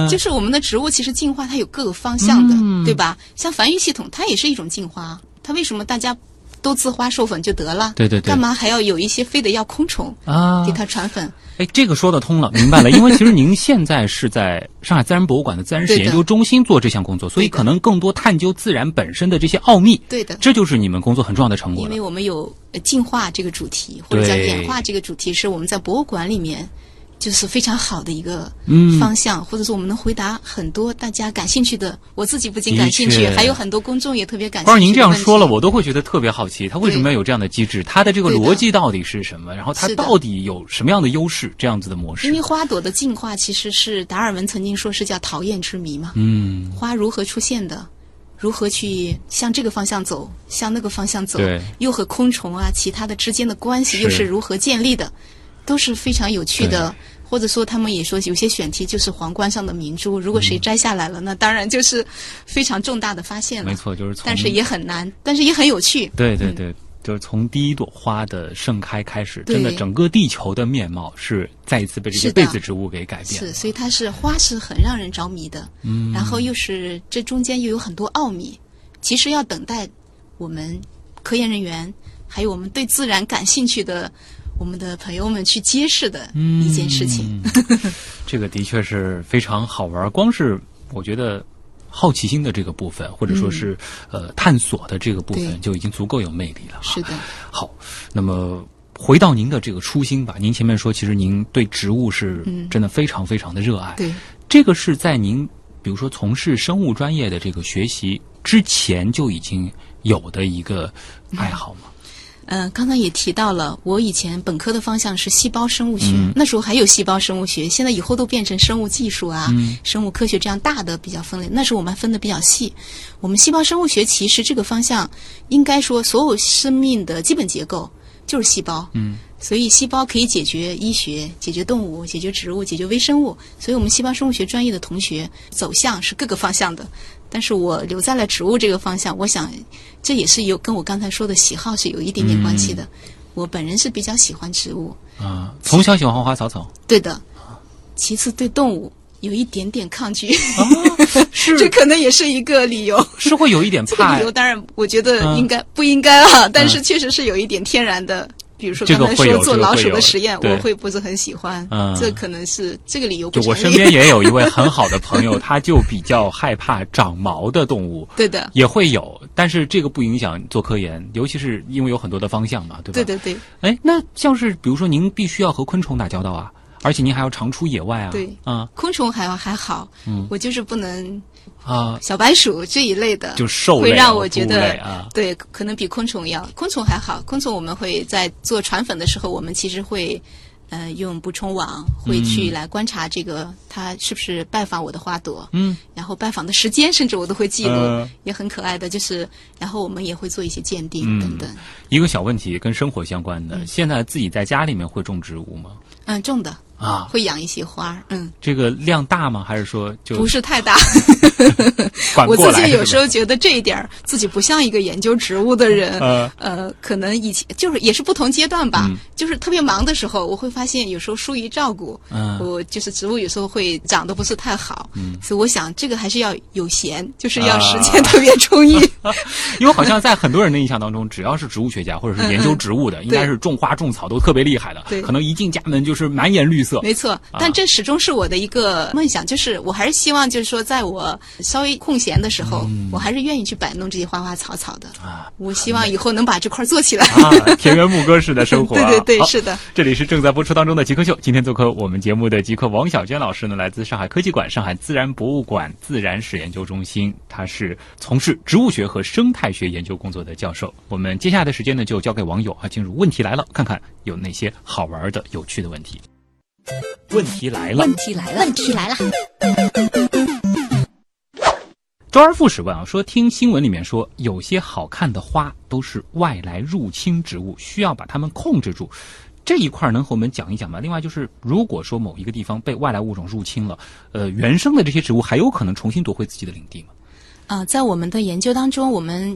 Speaker 1: 就是我们的植物其实进化它有各个方向的，对吧？像繁育系统它也是一种进化，它为什么大家？都自花授粉就得了，
Speaker 2: 对对对，
Speaker 1: 干嘛还要有一些非得要昆虫
Speaker 2: 啊
Speaker 1: 给它传粉？
Speaker 2: 哎，这个说得通了，明白了。因为其实您现在是在上海自然博物馆的自然史研究中心做这项工作，所以可能更多探究自然本身的这些奥秘。
Speaker 1: 对的，
Speaker 2: 这就是你们工作很重要的成果。
Speaker 1: 因为我们有进化这个主题，或者叫演化这个主题，是我们在博物馆里面。就是非常好的一个方向，或者说我们能回答很多大家感兴趣的。我自己不仅感兴趣，还有很多公众也特别感兴趣。
Speaker 2: 不是您这样说了，我都会觉得特别好奇，它为什么要有这样的机制？它的这个逻辑到底是什么？然后它到底有什么样的优势？这样子的模式？
Speaker 1: 因为花朵的进化其实是达尔文曾经说是叫讨厌之谜嘛。
Speaker 2: 嗯，
Speaker 1: 花如何出现的？如何去向这个方向走？向那个方向走？
Speaker 2: 对，
Speaker 1: 又和昆虫啊其他的之间的关系又是如何建立的？都是非常有趣的，或者说他们也说有些选题就是皇冠上的明珠，如果谁摘下来了，那当然就是非常重大的发现了。
Speaker 2: 没错，就是从，
Speaker 1: 但是也很难，但是也很有趣。
Speaker 2: 对对对，就是从第一朵花的盛开开始，真的整个地球的面貌是再一次被这些被子植物给改变。
Speaker 1: 是，所以它是花是很让人着迷的，
Speaker 2: 嗯，
Speaker 1: 然后又是这中间又有很多奥秘，其实要等待我们科研人员还有我们对自然感兴趣的。我们的朋友们去揭示的一件事情，[laughs]
Speaker 2: 这个的确是非常好玩。光是我觉得好奇心的这个部分，或者说是呃探索的这个部分，就已经足够有魅力了。
Speaker 1: 是的。
Speaker 2: 好，那么回到您的这个初心吧。您前面说，其实您对植物是真的非常非常的热爱。
Speaker 1: 对，
Speaker 2: 这个是在您比如说从事生物专业的这个学习之前就已经有的一个爱好吗？
Speaker 1: 嗯，刚才也提到了，我以前本科的方向是细胞生物学，那时候还有细胞生物学，现在以后都变成生物技术啊、生物科学这样大的比较分类。那时候我们分的比较细。我们细胞生物学其实这个方向，应该说所有生命的基本结构就是细胞。
Speaker 2: 嗯，
Speaker 1: 所以细胞可以解决医学、解决动物、解决植物、解决微生物。所以我们细胞生物学专业的同学走向是各个方向的。但是我留在了植物这个方向，我想这也是有跟我刚才说的喜好是有一点点关系的。我本人是比较喜欢植物，
Speaker 2: 啊，从小喜欢花花草草，
Speaker 1: 对的。其次对动物有一点点抗拒，[laughs]
Speaker 2: 是
Speaker 1: 这可能也是一个理由。
Speaker 2: 是会有一点怕 [laughs]
Speaker 1: 这个理。由当然，我觉得
Speaker 2: 嗯
Speaker 1: 应该、不应该啊，但是确实是有一点天然的。比如说
Speaker 2: 这个
Speaker 1: 刚才说做老鼠的实验，
Speaker 2: 对
Speaker 1: 我会不是很喜欢。
Speaker 2: 嗯
Speaker 1: 这可能是这个理由不
Speaker 2: 就我身边也有一位 [laughs] 很好的朋友，[laughs] 他就比较害怕长毛的动物，[laughs]
Speaker 1: 对的，
Speaker 2: 也会有，但是这个不影响做科研，尤其是因为有很多的方向嘛，对吧？
Speaker 1: 对对对，
Speaker 2: 哎，那像是比如说您必须要和昆虫打交道啊，而且您还要常出野外啊，
Speaker 1: 对
Speaker 2: 啊
Speaker 1: 昆虫还还好，
Speaker 2: 嗯
Speaker 1: 我就是不能
Speaker 2: 啊，
Speaker 1: 小白鼠这一类的，
Speaker 2: 就兽
Speaker 1: 会让我觉得
Speaker 2: 啊，
Speaker 1: 对，可能比昆虫要，昆虫还好。昆虫我们会在做传粉的时候，我们其实会，呃，用捕虫网会去来观察这个它是不是拜访我的花朵，
Speaker 2: 嗯，
Speaker 1: 然后拜访的时间，甚至我都会记录，
Speaker 2: 嗯
Speaker 1: 也很可爱的。就是，然后我们也会做一些鉴定、
Speaker 2: 嗯
Speaker 1: 等等。
Speaker 2: 一个小问题跟生活相关的，现在自己在家里面会种植物吗？
Speaker 1: 嗯，种的
Speaker 2: 啊，
Speaker 1: 会养一些花儿，嗯，
Speaker 2: 这个量大吗？还是说就
Speaker 1: 不是太大。[laughs] [laughs] 我？自己有时
Speaker 2: 候
Speaker 1: 候觉得这一点儿自己不像一个研究植物的人。[laughs]
Speaker 2: 呃
Speaker 1: 呃，可能以前就是也是不同阶段吧，
Speaker 2: 嗯
Speaker 1: 就是特别忙的时候，我会发现有时候疏于照顾，
Speaker 2: 嗯
Speaker 1: 我就是植物有时候会长得不是太好，所以我想这个还是要有闲，就是要时间特别充裕。
Speaker 2: 因为好像在很多人的印象当中，只要是植物学家或者是研究植物的，应该是种花种草都特别厉害的，
Speaker 1: 对
Speaker 2: 可能一进家门就是满眼绿色。
Speaker 1: 没错，但这始终是我的一个梦想，就是我还是希望，就是说，在我稍微空闲的时候，我还是愿意去摆弄这些花花草草的。我希望以后能把这块儿做起来。
Speaker 2: 啊，[laughs] 田园牧歌式的生活、啊。[laughs]
Speaker 1: 对对对是的。
Speaker 2: 这里是正在播出当中的极客秀。今天做客我们节目的极客王小娟老师呢，来自上海科技馆、上海自然博物馆自然史研究中心，他是从事植物学和生态学研究工作的教授。我们接下来的时间呢，就交给网友啊，进入问题来了，看看有哪些好玩的、有趣的问题。问题来了，
Speaker 1: 问题来了，
Speaker 3: 问题来了，
Speaker 2: 周而复始问啊，说听新闻里面说，有些好看的花都是外来入侵植物，需要把它们控制住。这一块儿能和我们讲一讲吗？另外就是，如果说某一个地方被外来物种入侵了，呃，原生的这些植物还有可能重新夺回自己的领地吗？
Speaker 1: 啊、在我们的研究当中，我们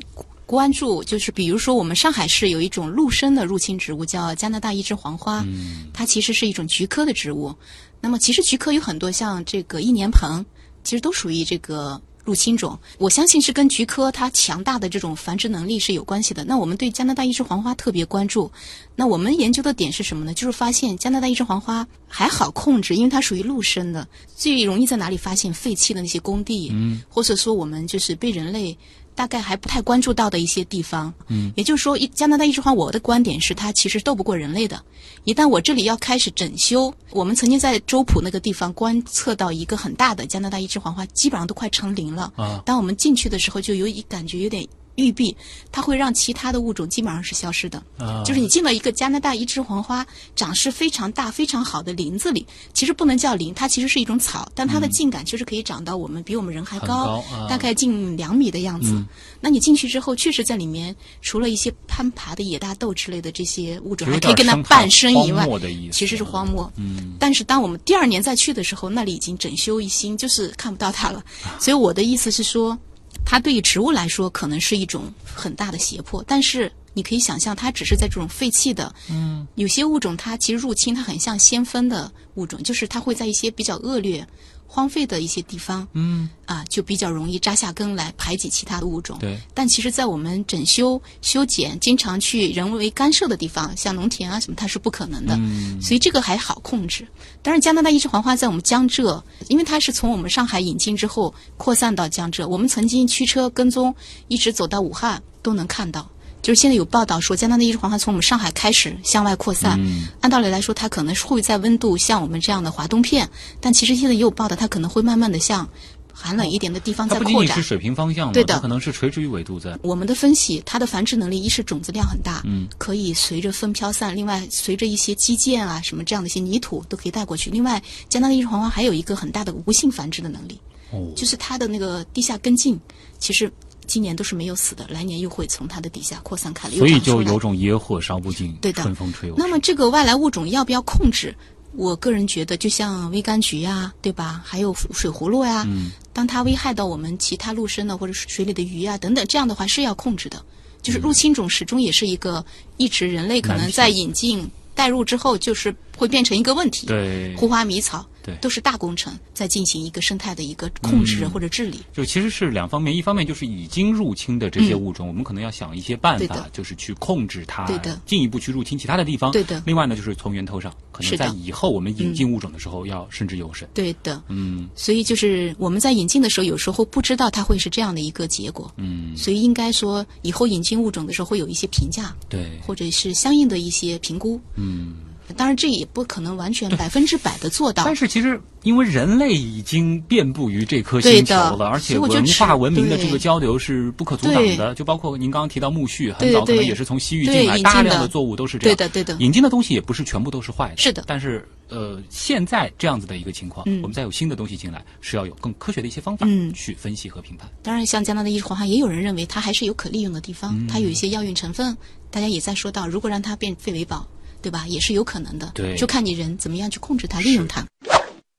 Speaker 1: 关注就是，比如说我们上海市有一种陆生的入侵植物，叫加拿大一枝黄花，它其实是一种菊科的植物。那么其实菊科有很多，像这个一年蓬，其实都属于这个。入侵种，我相信是跟菊科它强大的这种繁殖能力是有关系的。那我们对加拿大一枝黄花特别关注。那我们研究的点是什么呢？就是发现加拿大一枝黄花还好控制，因为它属于陆生的，最容易在哪里发现废弃的那些工地，嗯，或者说我们就是被人类大概还不太关注到的一些地方，嗯，也就是说，一加拿大一枝花，我的观点是它其实斗不过人类的。一旦我这里要开始整修，我们曾经在周浦那个地方观测到一个很大的加拿大一枝黄花，基本上都快成林了。
Speaker 2: 啊
Speaker 1: 当我们进去的时候，就有一感觉有点玉璧，它会让其他的物种基本上是消失的。
Speaker 2: 啊
Speaker 1: 就是你进了一个加拿大一枝黄花长势非常大、非常好的林子里，其实不能叫林，它其实是一种草，但它的茎秆确实可以长到我们比我们人还高，
Speaker 2: 高啊
Speaker 1: 大概近两米的样子。那你进去之后，确实在里面除了一些攀爬的野大豆之类的这些物种，还可以跟它伴生以外其实是荒漠。
Speaker 2: 嗯，
Speaker 1: 但是当我们第二年再去的时候，那里已经整修一新，就是看不到它了。[laughs] 所以我的意思是说，它对于植物来说可能是一种很大的胁迫，但是你可以想象，它只是在这种废弃的，嗯，有些物种它其实入侵，它很像先锋的物种，就是它会在一些比较恶劣。荒废的一些地方，嗯，啊，就比较容易扎下根来排挤其他的物种。
Speaker 2: 对
Speaker 1: 但其实，在我们整修、修剪、经常去人为干涉的地方，像农田啊什么，它是不可能的。
Speaker 2: 嗯
Speaker 1: 所以这个还好控制。当然，加拿大一枝黄花在我们江浙，因为它是从我们上海引进之后扩散到江浙，我们曾经驱车跟踪，一直走到武汉都能看到。就是现在有报道说，加拿大一枝黄花从我们上海开始向外扩散。
Speaker 2: 嗯
Speaker 1: 按道理来说，它可能是会在温度像我们这样的华东片，但其实现在也有报道，它可能会慢慢的向寒冷一点的地方在扩展
Speaker 2: 不仅仅是。水平方向，
Speaker 1: 对的
Speaker 2: 它可能是垂直于纬度在。
Speaker 1: 我们的分析，它的繁殖能力一是种子量很大，
Speaker 2: 嗯，
Speaker 1: 可以随着风飘散；另外，随着一些基建啊什么这样的一些泥土都可以带过去。另外，加拿大一枝黄花还有一个很大的无性繁殖的能力，
Speaker 2: 哦，
Speaker 1: 就是它的那个地下根茎，其实今年都是没有死的，来年又会从它的底下扩散开来，
Speaker 2: 所以就有种野火烧不尽，
Speaker 1: 对的
Speaker 2: 春风吹又
Speaker 1: 那么这个外来物种要不要控制？我个人觉得，就像微柑橘呀，对吧？还有水葫芦呀，
Speaker 2: 嗯
Speaker 1: 当它危害到我们其他陆生的或者水里的鱼啊等等，这样的话是要控制的。就是入侵种始终也是一个一直人类可能在引进带入之后，就是会变成一个问题。
Speaker 2: 对，
Speaker 1: 护花迷草。
Speaker 2: 对，
Speaker 1: 都是大工程，在进行一个生态的一个控制或者治理。
Speaker 2: 就其实是两方面，一方面就是已经入侵的这些物种，我们可能要想一些办法，就是去控制它，
Speaker 1: 对的，
Speaker 2: 进一步去入侵其他的地方。
Speaker 1: 对的。
Speaker 2: 另外呢，就是从源头上，可能在以后我们引进物种的时候要慎之又慎。
Speaker 1: 对的。嗯。所以就是我们在引进的时候，有时候不知道它会是这样的一个结果。嗯。所以应该说，以后引进物种的时候会有一些评价，
Speaker 2: 对，
Speaker 1: 或者是相应的一些评估。嗯。当然，这也不可能完全百分之百的做到。
Speaker 2: 但是，其实因为人类已经遍布于这颗星球了，而且文化文明的这个交流是不可阻挡的。就包括您刚刚提到苜蓿，很早可能也是从西域进来，大量的作物都是这样。
Speaker 1: 对的，对的。
Speaker 2: 引进的东西也不是全部都是坏的。
Speaker 1: 是的。
Speaker 2: 但是，呃，现在这样子的一个情况，我们再有新的东西进来，是要有更科学的一些方法去分析和评判。
Speaker 1: 当然，像加拿大一枝黄花，也有人认为它还是有可利用的地方，它有一些药用成分。大家也在说到，如果让它变废为宝。对吧？也是有可能的，
Speaker 2: 对，
Speaker 1: 就看你人怎么样去控制它、利用它。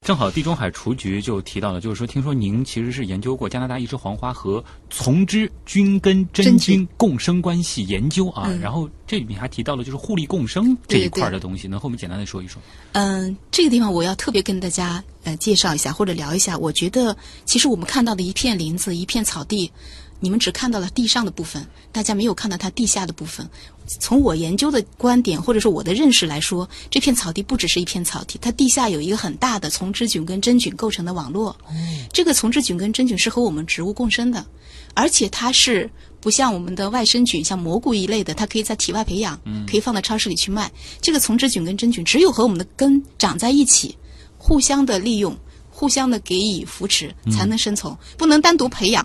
Speaker 2: 正好地中海雏菊就提到了，就是说，听说您其实是研究过加拿大一枝黄花和丛枝菌根真菌共生关系研究啊。然后这里面还提到了就是互利共生这一块的东西，能和我们简单的说一说？
Speaker 1: 嗯，这个地方我要特别跟大家呃介绍一下或者聊一下。我觉得其实我们看到的一片林子、一片草地。你们只看到了地上的部分，大家没有看到它地下的部分。从我研究的观点或者说我的认识来说，这片草地不只是一片草地，它地下有一个很大的丛枝菌跟真菌构成的网络。这个丛枝菌跟真菌是和我们植物共生的，而且它是不像我们的外生菌，像蘑菇一类的，它可以在体外培养，可以放到超市里去卖。这个丛枝菌跟真菌只有和我们的根长在一起，互相的利用。互相的给予扶持才能生存，不能单独培养。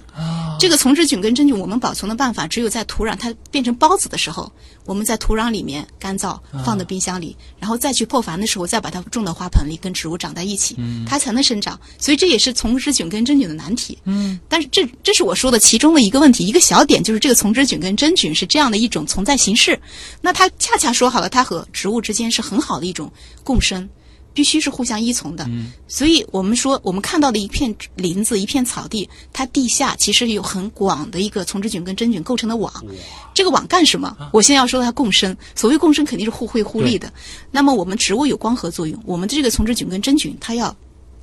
Speaker 1: 这个丛枝菌跟真菌，我们保存的办法只有在土壤它变成孢子的时候，我们在土壤里面干燥，放到冰箱里，然后再去破繁的时候，再把它种到花盆里，跟植物长在一起，它才能生长。所以这也是丛枝菌跟真菌的难题。嗯，但是这这是我说的其中的一个问题，一个小点就是这个丛枝菌跟真菌是这样的一种存在形式，那它恰恰说好了，它和植物之间是很好的一种共生。必须是互相依从的，所以我们说，我们看到的一片林子、一片草地，它地下其实有很广的一个从枝菌跟真菌构成的网。这个网干什么？我现在要说它共生。所谓共生，肯定是互惠互利的。那么我们植物有光合作用，我们的这个从枝菌跟真菌，它要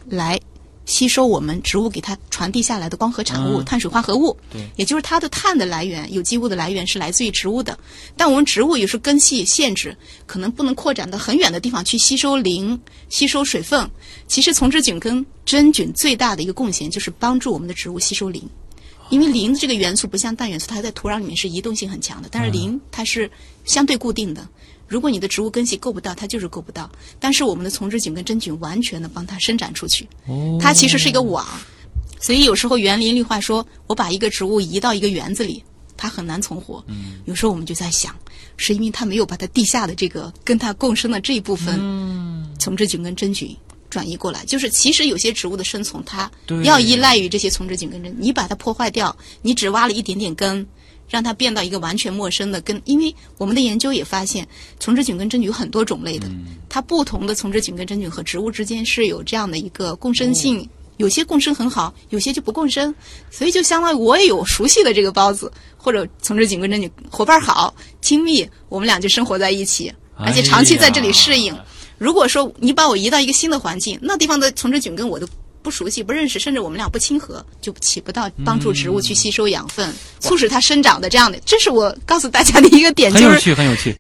Speaker 1: 来。吸收我们植物给它传递下来的光合产物，碳水化合物，
Speaker 2: 对，
Speaker 1: 也就是它的碳的来源，有机物的来源是来自于植物的。但我们植物有时候根系限制，可能不能扩展到很远的地方去吸收磷、吸收水分。其实丛枝菌跟真菌最大的一个贡献就是帮助我们的植物吸收磷，因为磷这个元素不像氮元素，它在土壤里面是移动性很强的，但是磷它是相对固定的。如果你的植物根系够不到，它就是够不到。但是我们的丛枝菌跟真菌完全的帮它伸展出去，它其实是一个网。所以有时候园林绿化说，我把一个植物移到一个园子里，它很难存活。有时候我们就在想，是因为它没有把它地下的这个跟它共生的这一部分丛枝菌跟真菌转移过来。就是其实有些植物的生存，它要依赖于这些丛枝菌根真。你把它破坏掉，你只挖了一点点根。让它变到一个完全陌生的跟，因为我们的研究也发现，丛枝菌跟真菌有很多种类的，它不同的丛枝菌跟真菌和植物之间是有这样的一个共生性，有些共生很好，有些就不共生，所以就相当于我也有熟悉的这个孢子或者丛枝菌跟真菌伙伴好亲密，我们俩就生活在一起，而且长期在这里适应。如果说你把我移到一个新的环境，那地方的丛枝菌根我都。不熟悉、不认识，甚至我们俩不亲和，就起不到帮助植物去吸收养分、促使它生长的这样的。这是我告诉大家的一个点，
Speaker 2: 很有趣，很有趣。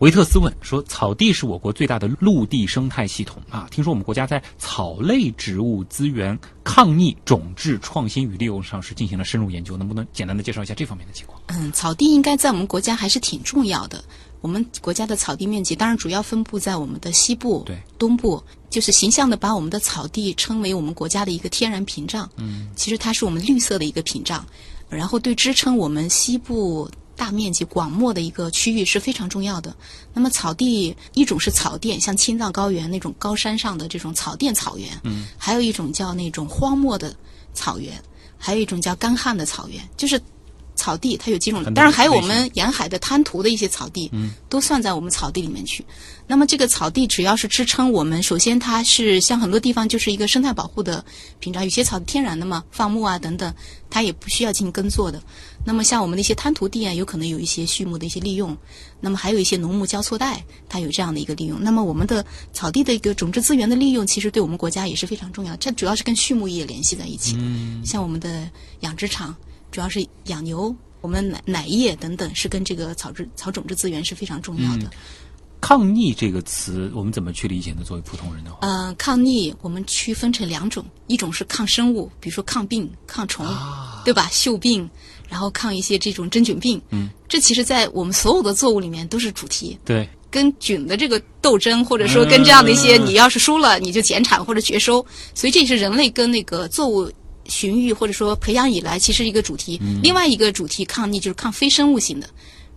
Speaker 2: 维特斯问说：“草地是我国最大的陆地生态系统啊，听说我们国家在草类植物资源、抗逆、种质创新与利用上是进行了深入研究，能不能简单的介绍一下这方面的情况？”
Speaker 1: 嗯，草地应该在我们国家还是挺重要的。我们国家的草地面积当然主要分布在我们的西部、
Speaker 2: 对
Speaker 1: 东部，就是形象的把我们的草地称为我们国家的一个天然屏障。嗯，其实它是我们绿色的一个屏障，然后对支撑我们西部大面积广漠的一个区域是非常重要的。那么草地一种是草甸，像青藏高原那种高山上的这种草甸草原，嗯，还有一种叫那种荒漠的草原，还有一种叫干旱的草原，就是。草地它有几种当然还有我们沿海的滩涂的一些草地，
Speaker 2: 嗯，
Speaker 1: 都算在我们草地里面去。那么这个草地只要是支撑我们，首先它是像很多地方就是一个生态保护的屏障，有些草天然的嘛，放牧啊等等，它也不需要进行耕作的。那么像我们的一些滩涂地啊，有可能有一些畜牧的一些利用，那么还有一些农牧交错带，它有这样的一个利用。那么我们的草地的一个种质资源的利用，其实对我们国家也是非常重要的。这主要是跟畜牧业联系在一起的。
Speaker 2: 嗯
Speaker 1: 像我们的养殖场，主要是养牛，我们奶奶业等等，是跟这个草质草种质资源是非常重要的。
Speaker 2: 抗逆这个词，我们怎么去理解呢？作为普通人的话，
Speaker 1: 嗯、抗逆我们区分成两种，一种是抗生物，比如说抗病、抗虫，对吧？锈病，然后抗一些这种真菌病。
Speaker 2: 嗯，
Speaker 1: 这其实，在我们所有的作物里面都是主题。
Speaker 2: 对，
Speaker 1: 跟菌的这个斗争，或者说跟这样的一些，
Speaker 2: 嗯
Speaker 1: 你要是输了，你就减产或者绝收，所以这也是人类跟那个作物驯育或者说培养以来其实一个主题。另外一个主题抗逆就是抗非生物性的，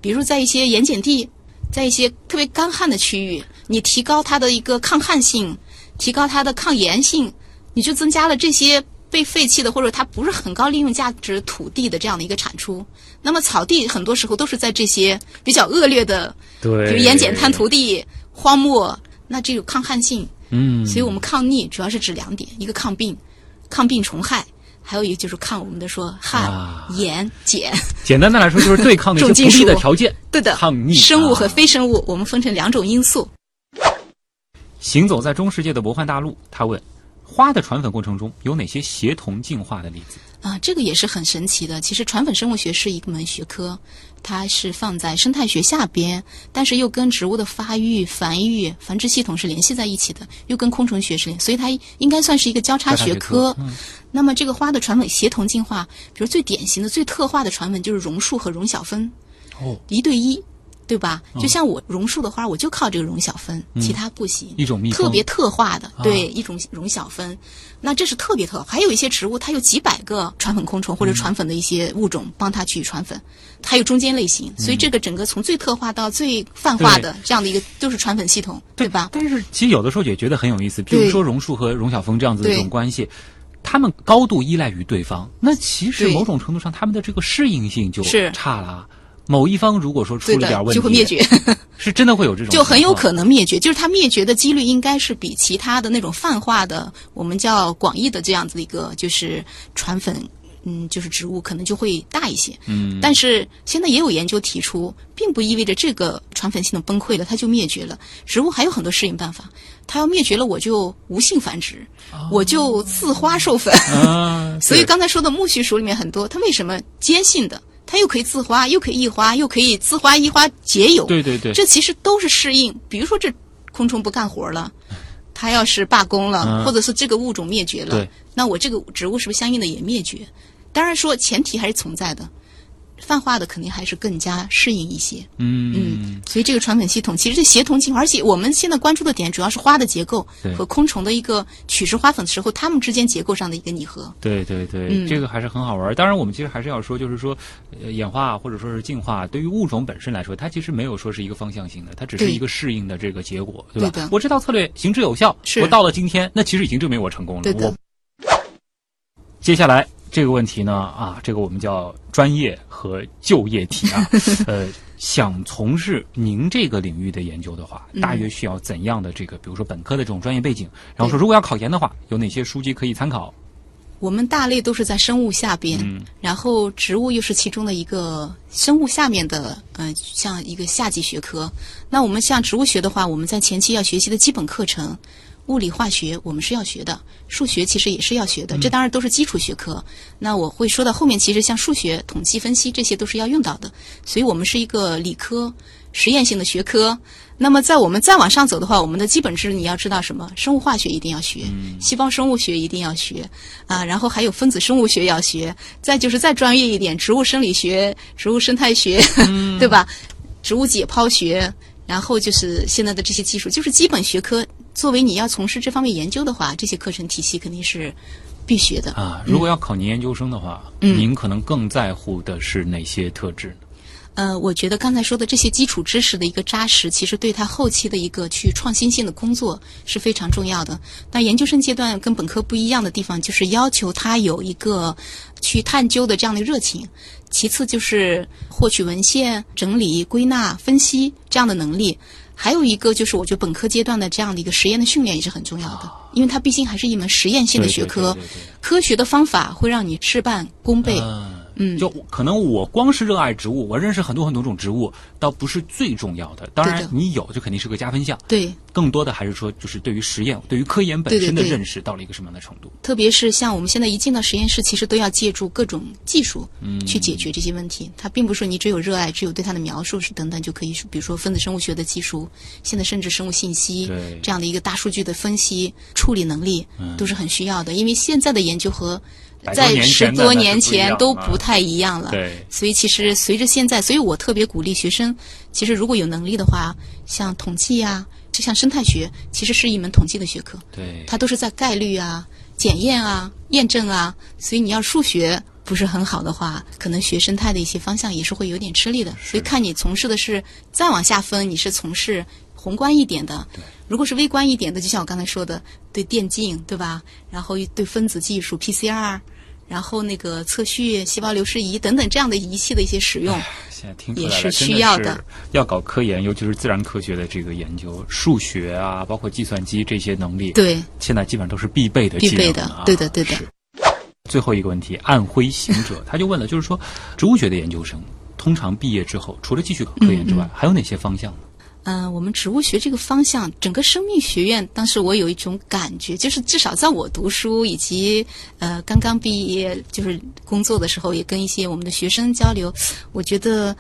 Speaker 1: 比如在一些盐碱地，在一些特别干旱的区域，你提高它的一个抗旱性，提高它的抗盐性，你就增加了这些被废弃的或者它不是很高利用价值土地的这样的一个产出。那么草地很多时候都是在这些比较恶劣的
Speaker 2: 对。
Speaker 1: 比如盐碱滩涂地、荒漠，那这有抗旱性，
Speaker 2: 嗯，
Speaker 1: 所以我们抗逆主要是指两点：一个抗病，抗病虫害；还有一个就是抗我们的说旱、
Speaker 2: 啊
Speaker 1: 盐、碱。
Speaker 2: 简单的来说，就是对抗那些不 [laughs] 利
Speaker 1: 重金属
Speaker 2: 的条件。
Speaker 1: 对的，
Speaker 2: 抗逆
Speaker 1: 生物和
Speaker 2: 啊
Speaker 1: 非生物，我们分成两种因素。
Speaker 2: 行走在中世界的魔幻大陆，他问：花的传粉过程中有哪些协同进化的例子？
Speaker 1: 啊，这个也是很神奇的。其实传粉生物学是一门学科，它是放在生态学下边，但是又跟植物的发育、繁育、繁殖系统是联系在一起的，又跟昆虫学是联，所以它应该算是一个交叉学科。
Speaker 2: 嗯
Speaker 1: 那么这个花的传粉协同进化，比如最典型的、最特化的传粉就是榕树和榕小分，
Speaker 2: 哦，
Speaker 1: 一对一。对吧？就像我榕树的花，我就靠这个榕小分，其他不行。
Speaker 2: 一种蜜蜂
Speaker 1: 特别特化的，对，一种榕小分。那这是特别特，还有一些植物，它有几百个传粉昆虫或者传粉的一些物种帮它去传粉，还有中间类型。所以这个整个从最特化到最泛化的这样的一个就是传粉系统，对吧？
Speaker 2: 但是其实有的时候也觉得很有意思，比如说榕树和榕小蜂这样子的一种关系。他们高度依赖于对方，那其实某种程度上，他们的这个适应性就是差了。某一方如果说出了点问题，
Speaker 1: 就会灭绝，[laughs]
Speaker 2: 是真的会有这种，
Speaker 1: 就很有可能灭绝。就是它灭绝的几率应该是比其他的那种泛化的，我们叫广义的这样子的一个就是传粉，嗯，就是植物可能就会大一些。
Speaker 2: 嗯，
Speaker 1: 但是现在也有研究提出，并不意味着这个传粉系统崩溃了，它就灭绝了。植物还有很多适应办法，它要灭绝了，我就无性繁殖，我就自花授粉。
Speaker 2: 啊，[laughs]
Speaker 1: 所以刚才说的苜蓿属里面很多，它为什么坚信的？它又可以自花，又可以异花，又可以自花异花结友。
Speaker 2: 对对对，
Speaker 1: 这其实都是适应。比如说这昆虫不干活了，它要是罢工了，
Speaker 2: 嗯
Speaker 1: 或者是这个物种灭绝了，那我这个植物是不是相应的也灭绝？当然说前提还是存在的，泛化的肯定还是更加适应一些。
Speaker 2: 嗯
Speaker 1: 嗯，所以这个传粉系统其实是协同进化，而且我们现在关注的点主要是花的结构和昆虫的一个取食花粉的时候，它们之间结构上的一个拟合。
Speaker 2: 对对对，
Speaker 1: 嗯
Speaker 2: 这个还是很好玩儿。当然，我们其实还是要说，就是说，呃，演化或者说是进化，对于物种本身来说，它其实没有说是一个方向性的，它只是一个适应的这个结果，对吧？
Speaker 1: 对
Speaker 2: 我这套策略行之有效，我到了今天，那其实已经证明我成功了。我接下来这个问题呢，啊，这个我们叫专业和就业题啊，[laughs] 呃。想从事您这个领域的研究的话，
Speaker 1: 嗯
Speaker 2: 大约需要怎样的这个，比如说本科的这种专业背景？然后说，如果要考研的话，有哪些书籍可以参考？
Speaker 1: 我们大类都是在生物下边，
Speaker 2: 嗯
Speaker 1: 然后植物又是其中的一个生物下面的，呃，像一个下级学科。那我们像植物学的话，我们在前期要学习的基本课程，物理、化学我们是要学的，数学其实也是要学的，这当然都是基础学科。那我会说到后面，其实像数学、统计分析这些都是要用到的，所以我们是一个理科实验性的学科。那么在我们再往上走的话，我们的基本知你要知道什么？生物化学一定要学，细胞生物学一定要学啊，然后还有分子生物学要学，再就是再专业一点，植物生理学、植物生态学，[laughs] 对吧？植物解剖学，然后就是现在的这些技术，就是基本学科。作为你要从事这方面研究的话，这些课程体系肯定是必学的。
Speaker 2: 啊，如果要考您研究生的话，
Speaker 1: 嗯
Speaker 2: 您可能更在乎的是哪些特质呢？
Speaker 1: 呃，我觉得刚才说的这些基础知识的一个扎实，其实对他后期的一个去创新性的工作是非常重要的。但研究生阶段跟本科不一样的地方，就是要求他有一个去探究的这样的热情，其次就是获取文献、整理、归纳、分析这样的能力。还有一个就是，我觉得本科阶段的这样的一个实验的训练也是很重要的，因为它毕竟还是一门实验性的学科，科学的方法会让你事半功倍。嗯，
Speaker 2: 就可能我光是热爱植物，我认识很多很多种植物，倒不是最重要的。当然，你有就肯定是个加分项。
Speaker 1: 对，
Speaker 2: 更多的还是说，就是对于实验、对于科研本身的认识到了一个什么样的程度。
Speaker 1: 特别是像我们现在一进到实验室，其实都要借助各种技术去解决这些问题。它并不是说你只有热爱，只有对它的描述是等等就可以。比如说分子生物学的技术，现在甚至生物信息这样的一个大数据的分析处理能力都是很需要的。因为现在的研究和在十多年前都不太一样了，
Speaker 2: 对，
Speaker 1: 所以其实随着现在，所以我特别鼓励学生，其实如果有能力的话，像统计呀，就像生态学，其实是一门统计的学科，
Speaker 2: 对，
Speaker 1: 它都是在概率啊、检验啊、验证啊，所以你要数学不是很好的话，可能学生态的一些方向也是会有点吃力的。所以看你从事的是再往下分，你是从事宏观一点的，如果是微观一点的，就像我刚才说的，对电竞，对吧？然后对分子技术 PCR。然后那个测序、细胞流失仪等等这样的仪器的一些使用，
Speaker 2: 现在听
Speaker 1: 也是需要
Speaker 2: 的。要搞科研，尤其是自然科学的这个研究，数学啊，包括计算机这些能力，
Speaker 1: 对，
Speaker 2: 现在基本上都是必备的。
Speaker 1: 必备的，对的，对的。
Speaker 2: 最后一个问题，暗灰行者 [laughs] 他就问了，就是说，植物学的研究生通常毕业之后，除了继续搞科研之外，还有哪些方向呢？
Speaker 1: 嗯，我们植物学这个方向，整个生命学院，当时我有一种感觉，就是至少在我读书以及呃刚刚毕业，就是工作的时候，也跟一些我们的学生交流，我觉得。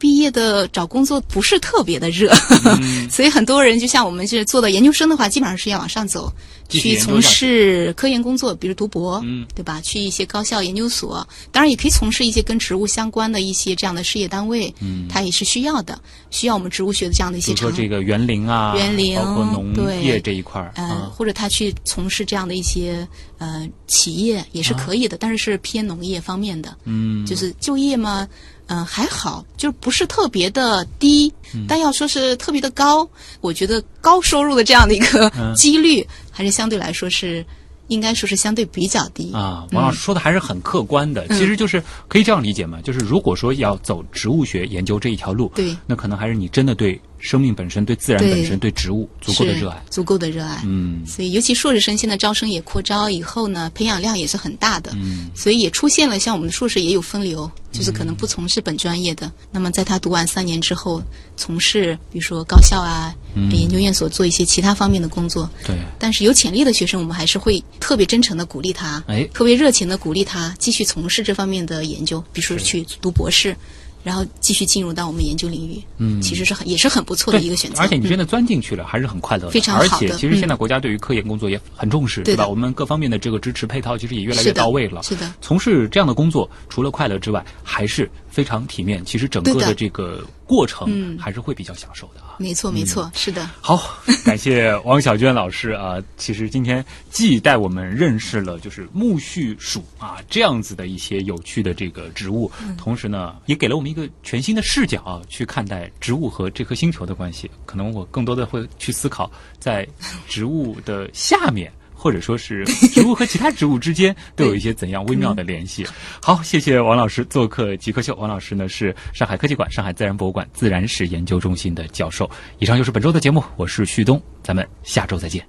Speaker 1: 毕业的找工作不是特别的热，[laughs] 所以很多人就像我们是做的研究生的话，基本上是要往上走，去从事科研工作，比如读博，对吧？去一些高校研究所，当然也可以从事一些跟植物相关的一些这样的事业单位，嗯。它也是需要的，需要我们植物学的这样的一些。
Speaker 2: 比如说这个园林啊，
Speaker 1: 园林
Speaker 2: 包括农业这一块儿，
Speaker 1: 嗯，或者他去从事这样的一些呃企业也是可以的，但是是偏农业方面的，
Speaker 2: 嗯，
Speaker 1: 就是就业嘛。嗯，还好，就是不是特别的低，但要说是特别的高，我觉得高收入的这样的一个 [laughs] 几率，还是相对来说是。应该说是相对比较低
Speaker 2: 啊。王老师说的还是很客观的，其实就是可以这样理解嘛，就是如果说要走植物学研究这一条路，
Speaker 1: 对，
Speaker 2: 那可能还是你真的对生命本身、对自然本身、对植物足够的热爱，
Speaker 1: 足够的热爱。
Speaker 2: 嗯，
Speaker 1: 所以尤其硕士生现在招生也扩招，以后呢培养量也是很大的，嗯，所以也出现了像我们的硕士也有分流，就是可能不从事本专业的，那么在他读完三年之后，从事比如说高校啊、研究院所做一些其他方面的工作，
Speaker 2: 对。
Speaker 1: 但是有潜力的学生，我们还是会。特别真诚的鼓励他，
Speaker 2: 哎，
Speaker 1: 特别热情的鼓励他继续从事这方面的研究，比如说去读博士。然后继续进入到我们研究领域，嗯，其实是很也是很不错的一个选择。
Speaker 2: 而且你真的钻进去了，还是很快乐的。
Speaker 1: 非常好
Speaker 2: 的。而且其实现在国家对于科研工作也很重视，对吧？我们各方面的这个支持配套其实也越来越到位了。
Speaker 1: 是的。
Speaker 2: 从事这样的工作，除了快乐之外，还是非常体面。其实整个的这个过程还是会比较享受的啊。
Speaker 1: 没错，没错，是的。
Speaker 2: 好，感谢王小娟老师啊。[laughs] 其实今天既带我们认识了就是苜蓿属啊这样子的一些有趣的这个植物，同时呢，也给了我们一个全新的。视角去看待植物和这颗星球的关系，可能我更多的会去思考，在植物的下面，或者说是植物和其他植物之间，都有一些怎样微妙的联系。好，谢谢王老师做客极客秀。王老师呢是上海科技馆、上海自然博物馆自然史研究中心的教授。以上就是本周的节目，我是旭东，咱们下周再见。